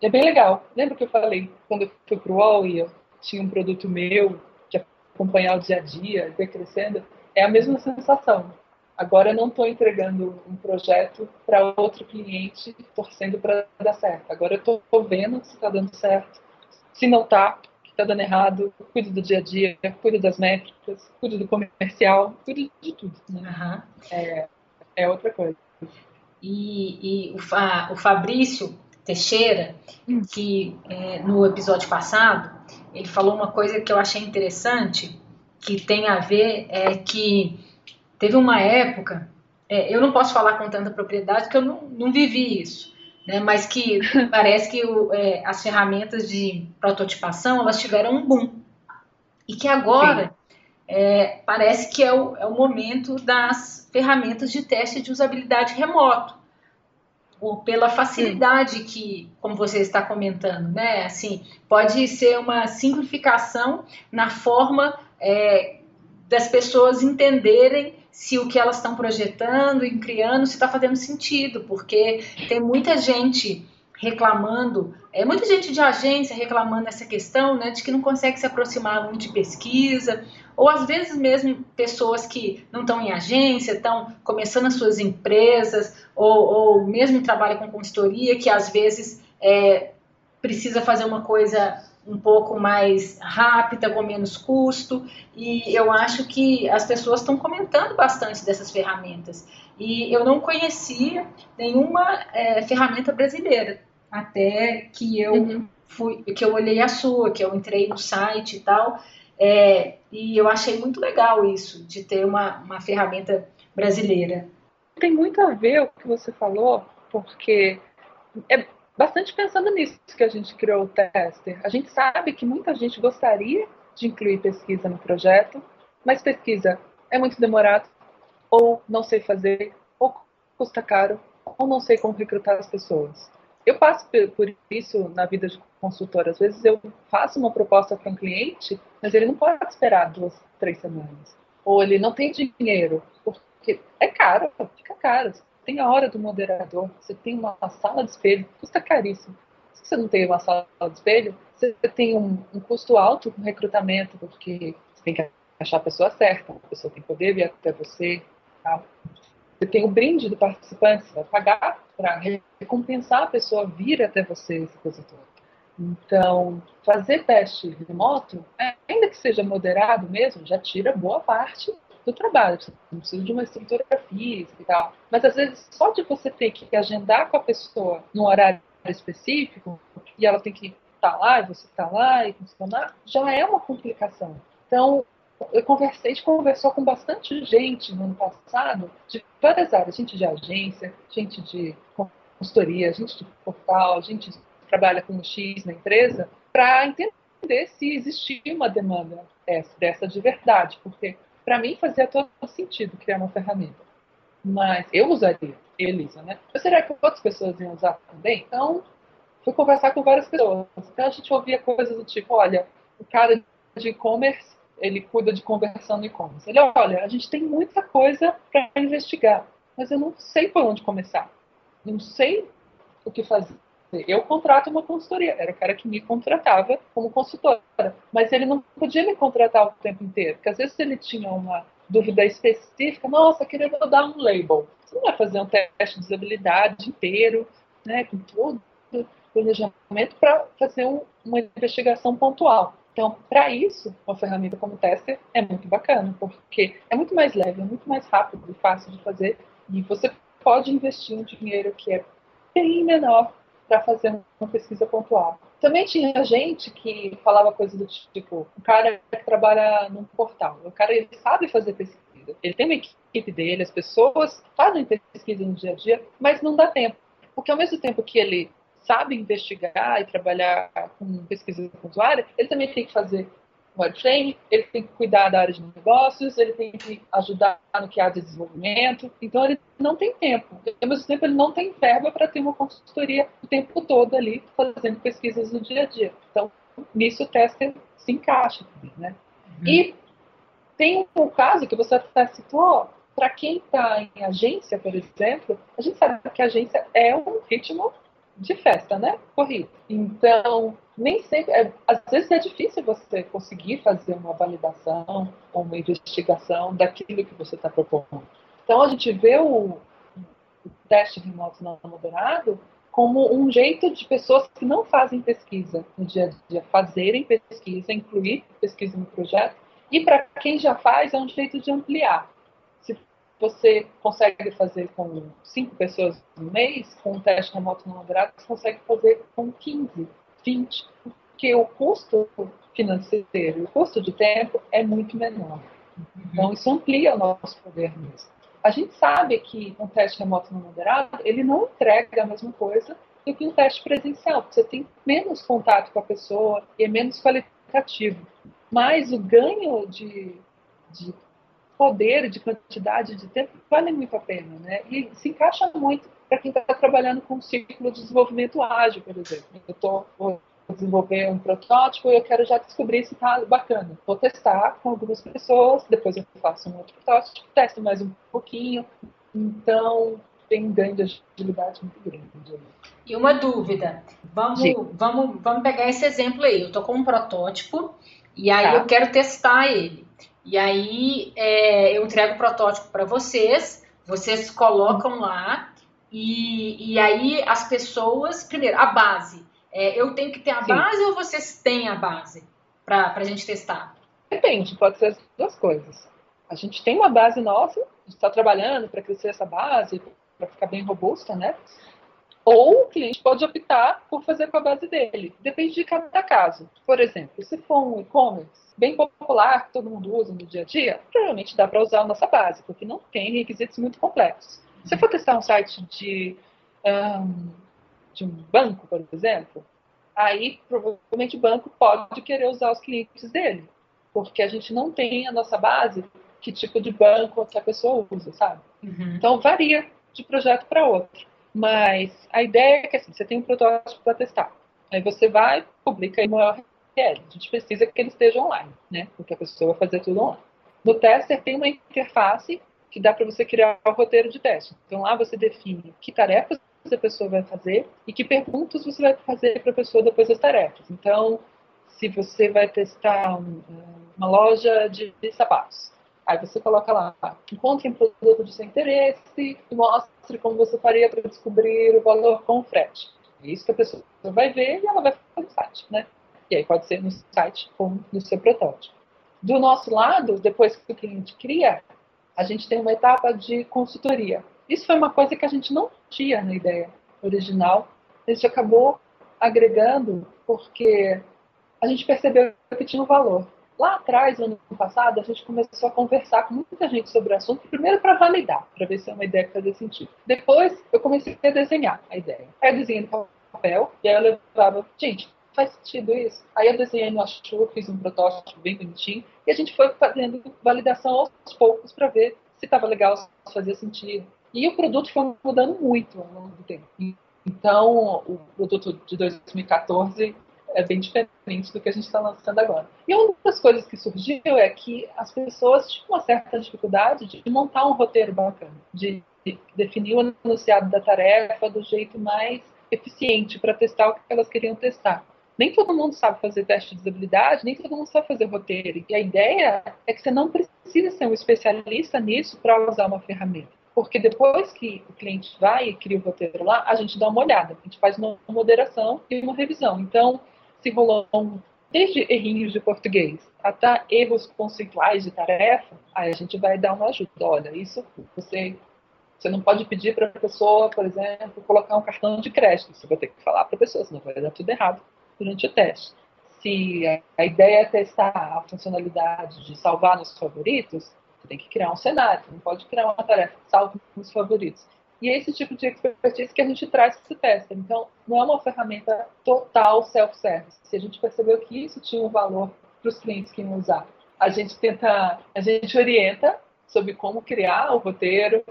É bem legal. Lembra que eu falei, quando eu fui para o UOL e eu tinha um produto meu, de acompanhar o dia a dia, ver crescendo? É a mesma sensação. Agora eu não estou entregando um projeto para outro cliente torcendo para dar certo. Agora eu estou vendo se está dando certo. Se não está, que está dando errado, cuido do dia a dia, cuido das métricas, cuido do comercial, cuido de tudo. Né? Uhum. É, é outra coisa. E, e o, Fa, o Fabrício Teixeira, hum. que é, no episódio passado, ele falou uma coisa que eu achei interessante, que tem a ver, é que teve uma época, é, eu não posso falar com tanta propriedade, porque eu não, não vivi isso, né, mas que parece que o, é, as ferramentas de prototipação, elas tiveram um boom. E que agora é, parece que é o, é o momento das ferramentas de teste de usabilidade remoto, ou pela facilidade que, como você está comentando, né? Assim, pode ser uma simplificação na forma é, das pessoas entenderem se o que elas estão projetando e criando se está fazendo sentido, porque tem muita gente reclamando, é muita gente de agência reclamando essa questão, né, de que não consegue se aproximar muito de pesquisa, ou às vezes mesmo pessoas que não estão em agência, estão começando as suas empresas, ou, ou mesmo trabalham com consultoria, que às vezes é, precisa fazer uma coisa um pouco mais rápida, com menos custo, e eu acho que as pessoas estão comentando bastante dessas ferramentas. E eu não conhecia nenhuma é, ferramenta brasileira, até que eu uhum. fui, que eu olhei a sua, que eu entrei no site e tal, é, e eu achei muito legal isso, de ter uma, uma ferramenta brasileira. Tem muito a ver o que você falou, porque é bastante pensando nisso que a gente criou o tester. A gente sabe que muita gente gostaria de incluir pesquisa no projeto, mas pesquisa é muito demorado, ou não sei fazer, ou custa caro, ou não sei como recrutar as pessoas. Eu passo por isso na vida de consultor. Às vezes eu faço uma proposta para um cliente, mas ele não pode esperar duas, três semanas. Ou ele não tem dinheiro, porque é caro, fica caro tem a hora do moderador, você tem uma sala de espelho, custa caríssimo. Se você não tem uma sala de espelho, você tem um, um custo alto no recrutamento, porque você tem que achar a pessoa certa, a pessoa tem que poder vir até você. Tá? Você tem o brinde do participante, você vai pagar para recompensar a pessoa vir até você, esse coisa toda. Então, fazer teste remoto, ainda que seja moderado mesmo, já tira boa parte do trabalho. Você não precisa de uma estrutura física e tal. Mas às vezes só de você ter que agendar com a pessoa num horário específico e ela tem que estar tá lá e você estar tá lá e funcionar, já é uma complicação. Então, eu conversei, a gente conversou com bastante gente no ano passado, de várias áreas, gente de agência, gente de consultoria, gente de portal, gente que trabalha com X na empresa, para entender se existia uma demanda dessa de verdade, porque para mim fazia todo sentido criar uma ferramenta. Mas eu usaria, Elisa, né? Mas será que outras pessoas iam usar também? Então, fui conversar com várias pessoas. Então a gente ouvia coisas do tipo, olha, o cara de e-commerce, ele cuida de conversão no e-commerce. Ele, olha, a gente tem muita coisa para investigar, mas eu não sei por onde começar. Não sei o que fazer. Eu contrato uma consultoria, era o cara que me contratava como consultora, mas ele não podia me contratar o tempo inteiro, porque às vezes ele tinha uma dúvida específica, nossa, queria dar um label. Você não vai fazer um teste de usabilidade inteiro, né, com todo o planejamento para fazer um, uma investigação pontual. Então, para isso, uma ferramenta como o Tester é muito bacana, porque é muito mais leve, é muito mais rápido e fácil de fazer, e você pode investir um dinheiro que é bem menor para fazer uma pesquisa pontual. Também tinha gente que falava coisas do tipo, o cara que trabalha num portal, o cara ele sabe fazer pesquisa, ele tem uma equipe dele, as pessoas fazem pesquisa no dia a dia, mas não dá tempo. Porque ao mesmo tempo que ele sabe investigar e trabalhar com pesquisa com usuário, ele também tem que fazer wireframe, ele tem que cuidar da área de negócios, ele tem que ajudar no que há de desenvolvimento. Então, ele não tem tempo. Ao mesmo tempo, ele não tem verba para ter uma consultoria o tempo todo ali, fazendo pesquisas no dia a dia. Então, nisso o tester se encaixa também, né? Uhum. E tem um caso que você até citou, para quem está em agência, por exemplo, a gente sabe que a agência é um ritmo de festa, né? Corrida. Então, nem sempre, é, às vezes é difícil você conseguir fazer uma validação ou uma investigação daquilo que você está propondo. Então, a gente vê o, o teste remoto não moderado como um jeito de pessoas que não fazem pesquisa no dia a dia fazerem pesquisa, incluir pesquisa no projeto, e para quem já faz, é um jeito de ampliar você consegue fazer com cinco pessoas no mês, com um teste remoto não moderado, você consegue fazer com 15, 20, porque o custo financeiro, o custo de tempo é muito menor. Então, isso amplia o nosso poder mesmo. A gente sabe que um teste remoto não moderado, ele não entrega a mesma coisa do que um teste presencial, porque você tem menos contato com a pessoa e é menos qualitativo. Mas o ganho de, de poder, de quantidade de tempo, vale muito a pena, né? E se encaixa muito para quem está trabalhando com um ciclo de desenvolvimento ágil, por exemplo. Eu estou vou desenvolver um protótipo e eu quero já descobrir se está bacana. Vou testar com algumas pessoas, depois eu faço um outro protótipo, testo mais um pouquinho. Então, tem um ganho de agilidade muito grande. E uma dúvida, vamos, vamos, vamos pegar esse exemplo aí. Eu estou com um protótipo e aí tá. eu quero testar ele. E aí é, eu entrego o protótipo para vocês, vocês colocam lá, e, e aí as pessoas, primeiro, a base, É, eu tenho que ter a Sim. base ou vocês têm a base para a gente testar? Depende, pode ser as duas coisas. A gente tem uma base nossa, a gente está trabalhando para crescer essa base, para ficar bem robusta, né? Ou o cliente pode optar por fazer com a base dele. Depende de cada caso. Por exemplo, se for um e-commerce bem popular, que todo mundo usa no dia a dia, provavelmente dá para usar a nossa base, porque não tem requisitos muito complexos. Se for testar um site de, um, de um banco, por exemplo, aí provavelmente o banco pode querer usar os clientes dele, porque a gente não tem a nossa base que tipo de banco que a pessoa usa, sabe? Uhum. Então varia de projeto para outro. Mas a ideia é que assim, você tem um protótipo para testar. Aí você vai, publica em URL. A gente precisa que ele esteja online, né? Porque a pessoa vai fazer tudo online. No tester tem uma interface que dá para você criar o roteiro de teste. Então lá você define que tarefas a pessoa vai fazer e que perguntas você vai fazer para a pessoa depois das tarefas. Então, se você vai testar uma loja de sapatos, Aí você coloca lá, encontre um produto de seu interesse e mostre como você faria para descobrir o valor com o frete. É isso que a pessoa vai ver e ela vai fazer no site, né? E aí pode ser no site ou no seu protótipo. Do nosso lado, depois que o cliente cria, a gente tem uma etapa de consultoria. Isso foi uma coisa que a gente não tinha na ideia original. A gente acabou agregando porque a gente percebeu que tinha um valor. Lá atrás, no ano passado, a gente começou a conversar com muita gente sobre o assunto, primeiro para validar, para ver se é uma ideia que fazia sentido. Depois, eu comecei a desenhar a ideia. Aí eu desenhei no papel, e aí eu levava, gente, faz sentido isso? Aí eu desenhei no Achu, fiz um protótipo bem bonitinho, e a gente foi fazendo validação aos poucos para ver se estava legal, se fazia sentido. E o produto foi mudando muito ao longo do tempo. Então, o produto de 2014 é bem diferente do que a gente está lançando agora. E uma das coisas que surgiu é que as pessoas tinham uma certa dificuldade de montar um roteiro bacana, de definir o enunciado da tarefa do jeito mais eficiente para testar o que elas queriam testar. Nem todo mundo sabe fazer teste de usabilidade, nem todo mundo sabe fazer roteiro. E a ideia é que você não precisa ser um especialista nisso para usar uma ferramenta. Porque depois que o cliente vai e cria o roteiro lá, a gente dá uma olhada, a gente faz uma moderação e uma revisão. Então, se rolou desde errinhos de português até erros conceituais de tarefa, aí a gente vai dar uma ajuda. Olha, isso você, você não pode pedir para a pessoa, por exemplo, colocar um cartão de crédito. Você vai ter que falar para a pessoa, senão vai dar tudo errado durante o teste. Se a ideia é testar a funcionalidade de salvar nos favoritos, você tem que criar um cenário, você não pode criar uma tarefa, salve nos favoritos. E é esse tipo de expertise que a gente traz para esse teste. Então, não é uma ferramenta total self-service. Se a gente percebeu que isso tinha um valor para os clientes que iam usar, a gente tenta, a gente orienta sobre como criar o roteiro,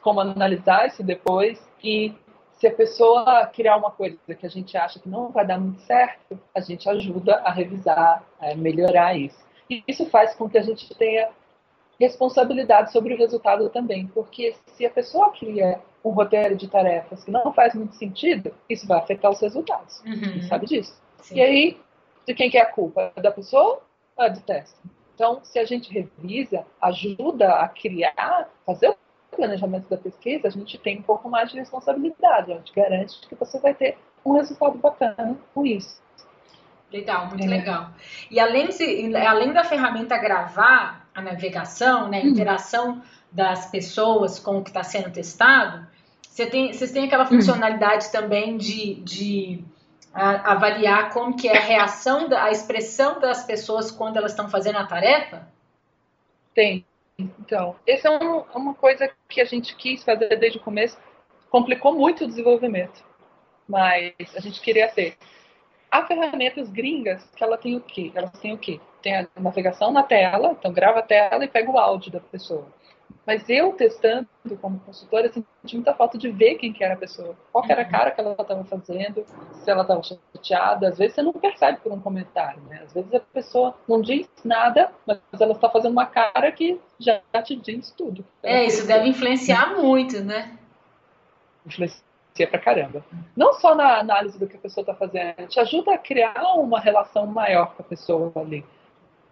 como analisar isso depois e se a pessoa criar uma coisa que a gente acha que não vai dar muito certo, a gente ajuda a revisar, a melhorar isso. E isso faz com que a gente tenha responsabilidade sobre o resultado também, porque se a pessoa cria um roteiro de tarefas que não faz muito sentido, isso vai afetar os resultados. Uhum. A gente sabe disso. Sim. E aí, de quem que é a culpa? É da pessoa ou é do teste? Então, se a gente revisa, ajuda a criar, fazer o planejamento da pesquisa, a gente tem um pouco mais de responsabilidade. A gente garante que você vai ter um resultado bacana com isso. Legal, muito é. legal. E além, de, além da ferramenta gravar, a navegação, né, a uhum. interação das pessoas com o que está sendo testado, você tem, vocês têm aquela uhum. funcionalidade também de, de a, avaliar como que é a reação, da, a expressão das pessoas quando elas estão fazendo a tarefa? Tem. Então, essa é um, uma coisa que a gente quis fazer desde o começo. Complicou muito o desenvolvimento, mas a gente queria ter. Há ferramentas gringas que ela tem o quê? Elas têm o quê? tem a navegação na tela, então grava a tela e pega o áudio da pessoa. Mas eu testando como consultora, senti muita falta de ver quem que era a pessoa, qual era a uhum. cara que ela estava fazendo, se ela estava chateada. Às vezes você não percebe por um comentário, né? Às vezes a pessoa não diz nada, mas ela está fazendo uma cara que já te diz tudo. É, isso deve influenciar muito, né? Influencia pra caramba. Não só na análise do que a pessoa está fazendo, te ajuda a criar uma relação maior com a pessoa ali.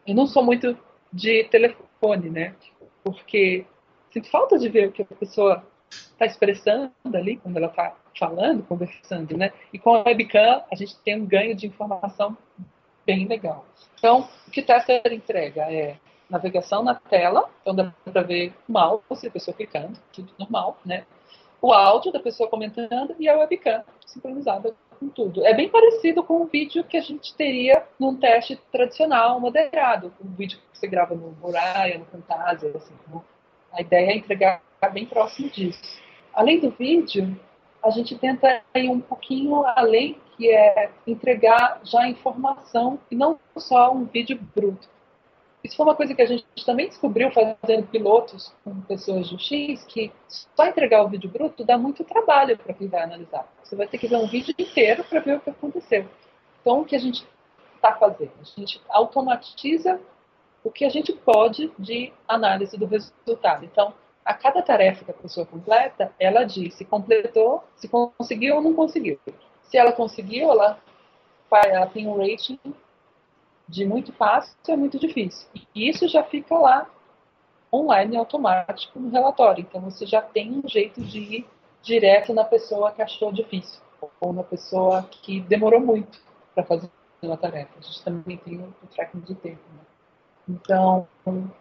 Eu não sou muito de telefone, né? Porque sinto falta de ver o que a pessoa está expressando ali, quando ela está falando, conversando, né? E com a webcam a gente tem um ganho de informação bem legal. Então, o que o tester entrega é navegação na tela, então dá para ver o mouse, a pessoa clicando, tudo normal, né? O áudio da pessoa comentando e a webcam sincronizada com tudo. É bem parecido com o vídeo que a gente teria num teste tradicional, moderado, o vídeo que você grava no Muraya, no Camtasia, assim, a ideia é entregar bem próximo disso. Além do vídeo, a gente tenta ir um pouquinho além, que é entregar já informação e não só um vídeo bruto. Isso foi uma coisa que a gente também descobriu fazendo pilotos com pessoas do X, que só entregar o vídeo bruto dá muito trabalho para quem vai analisar. Você vai ter que ver um vídeo inteiro para ver o que aconteceu. Então, o que a gente está fazendo? A gente automatiza o que a gente pode de análise do resultado. Então, a cada tarefa que a pessoa completa, ela diz se completou, se conseguiu ou não conseguiu. Se ela conseguiu, ela, ela tem um rating de muito fácil a muito difícil. E isso já fica lá online automático no relatório. Então você já tem um jeito de ir direto na pessoa que achou difícil ou na pessoa que demorou muito para fazer uma tarefa. A gente também tem o tracking de tempo. Né? Então,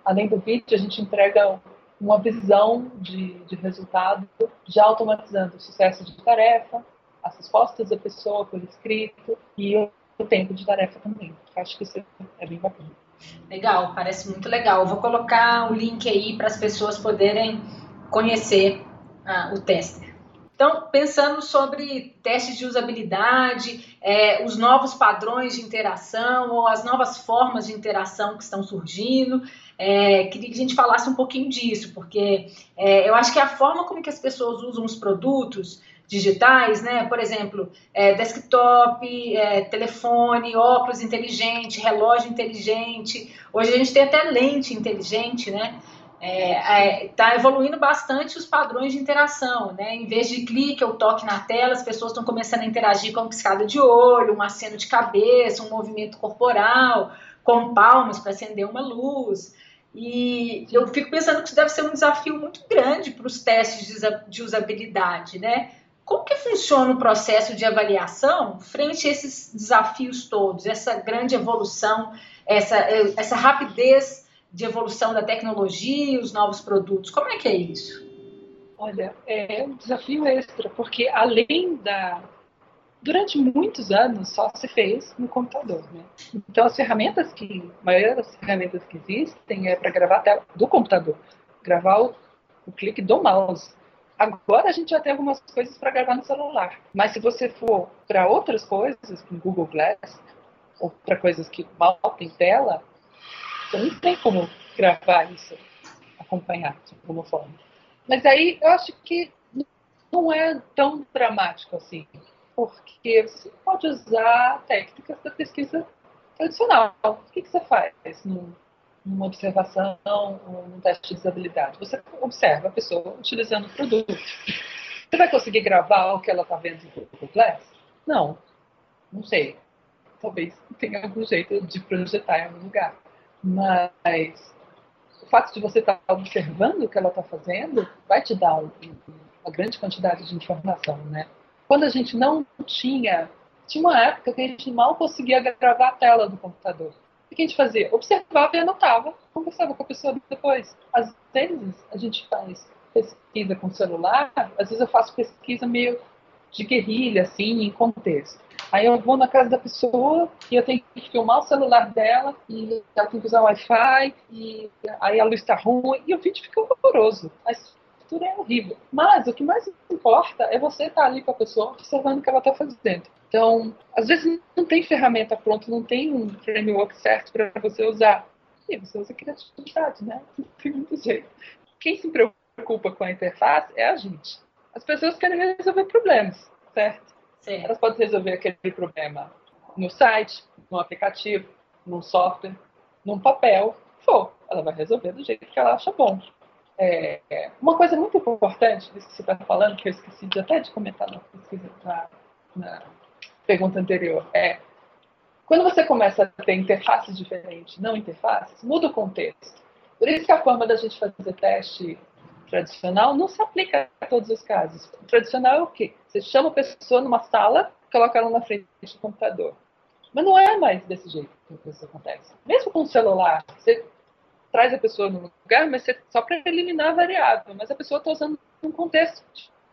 além do vídeo, a gente entrega uma visão de, de resultado, já automatizando o sucesso de tarefa, as respostas da pessoa por escrito e o tempo de tarefa também. Acho que isso é bem bacana. Legal, parece muito legal. Vou colocar o link aí para as pessoas poderem conhecer ah, o tester. Então, pensando sobre testes de usabilidade, é, os novos padrões de interação ou as novas formas de interação que estão surgindo, é, queria que a gente falasse um pouquinho disso, porque é, eu acho que a forma como que as pessoas usam os produtos digitais, né? Por exemplo, é, desktop, é, telefone, óculos inteligente, relógio inteligente. Hoje a gente tem até lente inteligente, né? Está é, é tá evoluindo bastante os padrões de interação, né? Em vez de clique ou toque na tela, as pessoas estão começando a interagir com uma piscada de olho, um aceno de cabeça, um movimento corporal, com palmas para acender uma luz. E eu fico pensando que isso deve ser um desafio muito grande para os testes de usabilidade, né? Como que funciona o processo de avaliação frente a esses desafios todos, essa grande evolução, essa, essa rapidez de evolução da tecnologia, os novos produtos? Como é que é isso? Olha, é um desafio extra, porque além da. Durante muitos anos só se fez no computador, né? Então as ferramentas que. A maioria das ferramentas que existem é para gravar a tela do computador, gravar o, o clique do mouse. Agora a gente já tem algumas coisas para gravar no celular. Mas se você for para outras coisas, como Google Glass, ou para coisas que mal tem tela, você não tem como gravar isso, acompanhar de alguma forma. Mas aí eu acho que não é tão dramático assim, porque você pode usar técnicas da pesquisa tradicional. O que, que você faz no, numa observação num teste de usabilidade. Você observa a pessoa utilizando o produto. Você vai conseguir gravar o que ela está vendo no Google Glass? Não. Não sei. Talvez tenha algum jeito de projetar em algum lugar. Mas o fato de você estar tá observando o que ela está fazendo vai te dar um, uma grande quantidade de informação, né? Quando a gente não tinha... Tinha uma época que a gente mal conseguia gravar a tela do computador o que a gente fazia? Observava e anotava, conversava com a pessoa depois. Às vezes a gente faz pesquisa com celular, às vezes eu faço pesquisa meio de guerrilha, assim, em contexto. Aí eu vou na casa da pessoa e eu tenho que filmar o celular dela e ela tem que usar Wi-Fi e aí a luz está ruim e o vídeo fica horroroso. A estrutura é horrível. Mas o que mais importa é você estar tá ali com a pessoa observando o que ela está fazendo. Então, às vezes não tem ferramenta pronta, não tem um framework certo para você usar. E você usa criatividade, né? Não tem muito jeito. Quem se preocupa com a interface é a gente. As pessoas querem resolver problemas, certo? Sim. Elas podem resolver aquele problema no site, no aplicativo, num software, num papel, for. Ela vai resolver do jeito que ela acha bom. É, uma coisa muito importante disso que você está falando, que eu esqueci de até de comentar na na, na pergunta anterior, é quando você começa a ter interfaces diferentes, não interfaces, muda o contexto. Por isso que a forma da gente fazer teste tradicional não se aplica a todos os casos. O tradicional é o quê? Você chama a pessoa numa sala, coloca ela na frente do computador. Mas não é mais desse jeito que isso acontece. Mesmo com o celular, você traz a pessoa no lugar, mas só para eliminar a variável. Mas a pessoa está usando um contexto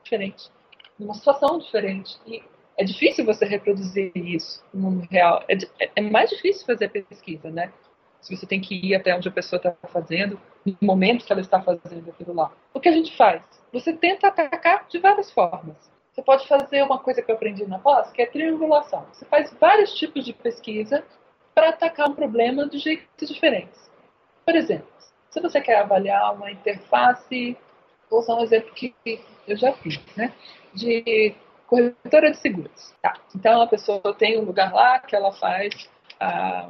diferente, numa situação diferente. E é difícil você reproduzir isso no mundo real. É, é, é mais difícil fazer pesquisa, né? Se você tem que ir até onde a pessoa está fazendo, no momento que ela está fazendo aquilo lá. O que a gente faz? Você tenta atacar de várias formas. Você pode fazer uma coisa que eu aprendi na pós, que é triangulação. Você faz vários tipos de pesquisa para atacar um problema de jeitos diferentes. Por exemplo, se você quer avaliar uma interface, vou usar um exemplo que eu já fiz, né? De corretora de seguros. Tá. Então a pessoa tem um lugar lá que ela faz a,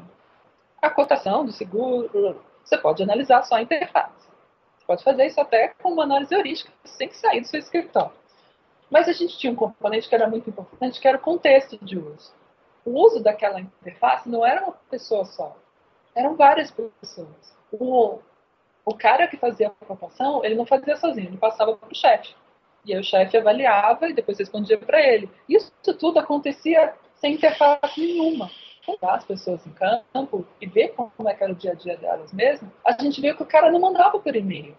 a cotação do seguro. Você pode analisar só a interface. Você pode fazer isso até com uma análise heurística, sem sair do seu escritório. Mas a gente tinha um componente que era muito importante, que era o contexto de uso. O uso daquela interface não era uma pessoa só, eram várias pessoas. O, o cara que fazia a cotação, ele não fazia sozinho, ele passava para o chefe. E aí o chefe avaliava e depois respondia para ele. Isso tudo acontecia sem interface nenhuma. As pessoas em campo e ver como é que era o dia a dia delas mesmo, a gente viu que o cara não mandava por e-mail.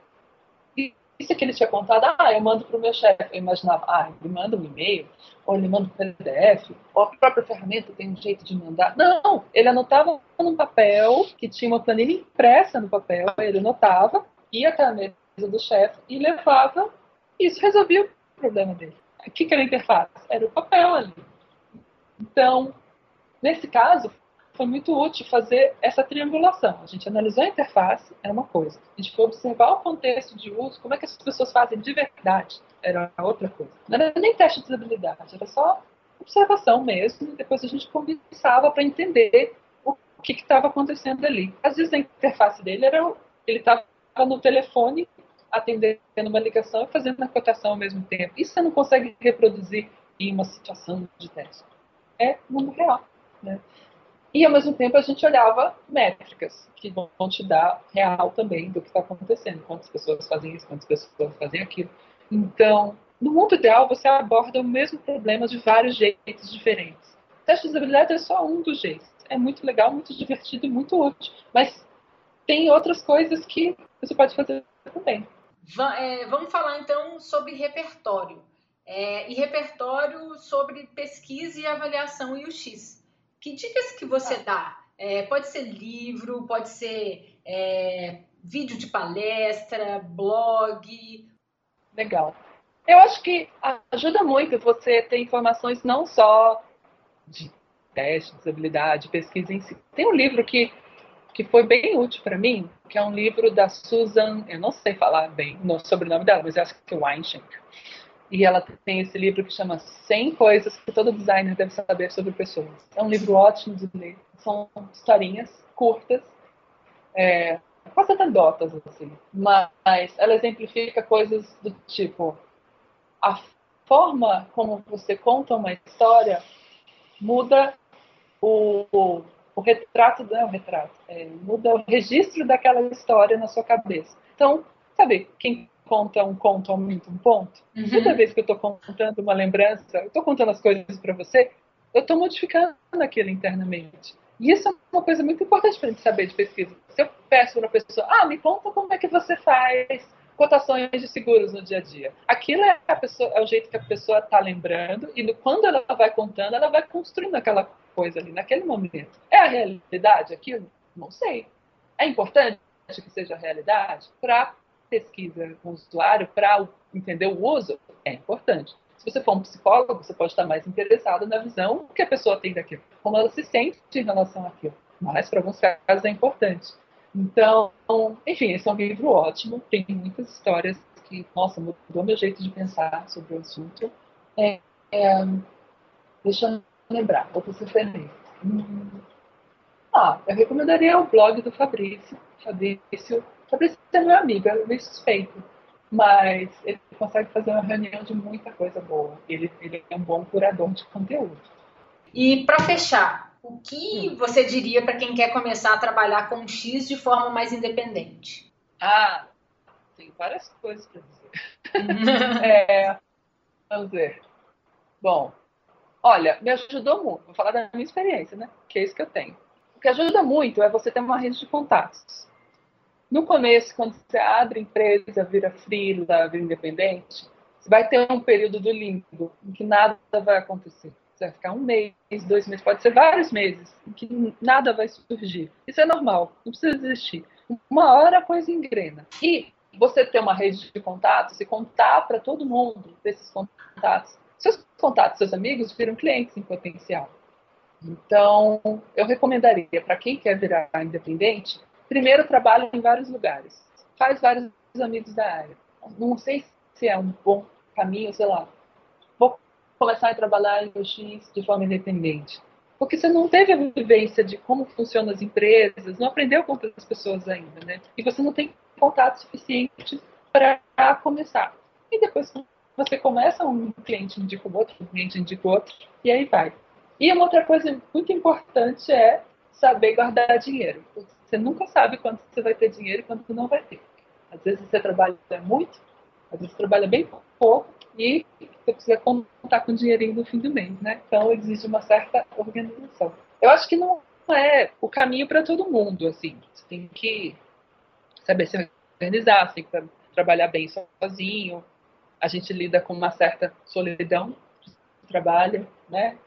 E isso que ele tinha contado, ah, eu mando para o meu chefe. Eu imaginava, ah, ele manda um e-mail, ou ele manda um PDF, ou a própria ferramenta tem um jeito de mandar. Não, ele anotava num papel, que tinha uma planilha impressa no papel, ele anotava, ia até a mesa do chefe e levava isso resolvia o problema dele. O que, era a interface? Era o papel ali. Então, nesse caso, foi muito útil fazer essa triangulação. A gente analisou a interface, era uma coisa. A gente foi observar o contexto de uso, como é que as pessoas fazem de verdade, era outra coisa. Não era nem teste de usabilidade, era só observação mesmo, depois a gente conversava para entender o que estava acontecendo ali. Às vezes a interface dele era, ele estava no telefone atendendo uma ligação e fazendo a cotação ao mesmo tempo. Isso você não consegue reproduzir em uma situação de teste. É mundo real. Né? E, ao mesmo tempo, a gente olhava métricas que vão te dar real também do que está acontecendo. Quantas pessoas fazem isso, quantas pessoas fazem aquilo. Então, no mundo ideal, você aborda o mesmo problema de vários jeitos diferentes. O teste de usabilidade é só um dos jeitos. É muito legal, muito divertido e muito útil. Mas tem outras coisas que você pode fazer também. É, vamos falar então sobre repertório. É, e repertório sobre pesquisa e avaliação e o X. Que dicas que você ah. dá? É, pode ser livro, pode ser é, vídeo de palestra, blog. Legal. Eu acho que ajuda muito você ter informações não só de teste, de habilidade, pesquisa em si. Tem um livro que que foi bem útil para mim, que é um livro da Susan, eu não sei falar bem o sobrenome dela, mas eu acho que é Weinschenk. E ela tem esse livro que chama 100 coisas que todo designer deve saber sobre pessoas. É um livro ótimo de ler. São historinhas curtas, é, quase anedotas, assim. Mas ela exemplifica coisas do tipo a forma como você conta uma história muda o, o retrato não é o retrato, é, muda o registro daquela história na sua cabeça. Então, sabe, quem conta um conto aumenta um ponto. Uhum. Toda vez que eu estou contando uma lembrança, eu estou contando as coisas para você, eu estou modificando aquilo internamente. E isso é uma coisa muito importante para a gente saber de pesquisa. Se eu peço para a pessoa, ah, me conta como é que você faz cotações de seguros no dia a dia. Aquilo é, pessoa, é o jeito que a pessoa está lembrando e quando ela vai contando, ela vai construindo aquela coisa ali naquele momento. É a realidade aquilo? Não sei. É importante que seja a realidade para pesquisa com o usuário, para entender o uso? É importante. Se você for um psicólogo, você pode estar mais interessado na visão que a pessoa tem daquilo, como ela se sente em relação àquilo. Mas, para alguns casos, é importante. Então, enfim, esse é um livro ótimo, tem muitas histórias que, nossa, mudou meu jeito de pensar sobre o assunto. É, é, deixa eu lembrar, outro feliz. Hum, ah, eu recomendaria o blog do Fabrício. Fabrício, Fabrício é meu amigo, é meio suspeito, mas ele consegue fazer uma reunião de muita coisa boa. Ele, ele é um bom curador de conteúdo. E para fechar, o que hum. você diria para quem quer começar a trabalhar com X de forma mais independente? Ah, tem várias coisas para dizer. é, vamos ver. Bom, olha, me ajudou muito. Vou falar da minha experiência, né? Que é isso que eu tenho. O que ajuda muito é você ter uma rede de contatos. No começo, quando você abre empresa, vira freela, vira independente, você vai ter um período do limbo em que nada vai acontecer. Você vai ficar um mês, dois meses, pode ser vários meses, em que nada vai surgir. Isso é normal, não precisa desistir. Uma hora a coisa engrena. E você ter uma rede de contatos e contar para todo mundo desses contatos. Seus contatos, seus amigos viram clientes em potencial. Então, eu recomendaria para quem quer virar independente, primeiro trabalhe em vários lugares. Faz vários amigos da área. Não sei se é um bom caminho, sei lá. Vou começar a trabalhar em UX de forma independente. Porque você não teve a vivência de como funcionam as empresas, não aprendeu com outras pessoas ainda, né? E você não tem contato suficiente para começar. E depois você começa, um cliente indica o outro, um cliente indica o outro, e aí vai. E uma outra coisa muito importante é saber guardar dinheiro. Você nunca sabe quando você vai ter dinheiro e quando você não vai ter. Às vezes você trabalha muito, às vezes trabalha bem pouco e você precisa contar com o dinheirinho no fim do mês, né? Então exige uma certa organização. Eu acho que não é o caminho para todo mundo, assim. Você tem que saber se organizar, você tem que trabalhar bem sozinho. A gente lida com uma certa solidão de trabalho, né?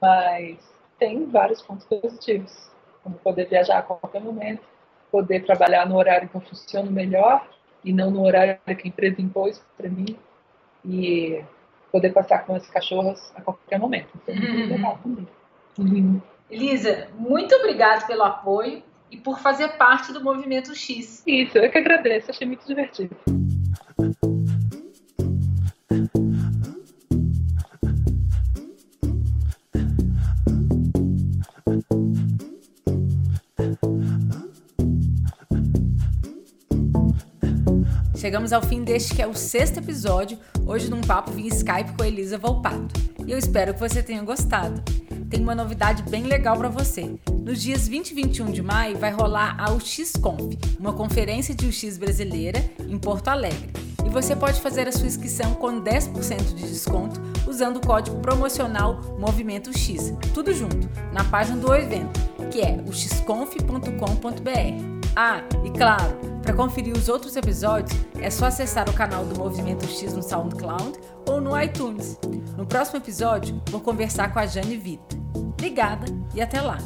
Mas tem vários pontos positivos, como poder viajar a qualquer momento, poder trabalhar no horário que eu funciono melhor e não no horário que a empresa impôs para mim e poder passar com as cachorras a qualquer momento. Então, uhum. legal também. Uhum. Elisa, muito obrigada pelo apoio e por fazer parte do Movimento X. Isso, eu que agradeço, achei muito divertido. Chegamos ao fim deste que é o sexto episódio, hoje num papo via Skype com a Elisa Volpato. E eu espero que você tenha gostado. Tem uma novidade bem legal para você. Nos dias 20 e 21 de maio vai rolar a UXConf, uma conferência de UX brasileira em Porto Alegre. E você pode fazer a sua inscrição com 10% de desconto usando o código promocional Movimento X, tudo junto, na página do evento, que é uxconf.com.br. Ah, e claro, para conferir os outros episódios, é só acessar o canal do Movimento X no SoundCloud ou no iTunes. No próximo episódio, vou conversar com a Jane Vita. Obrigada e até lá!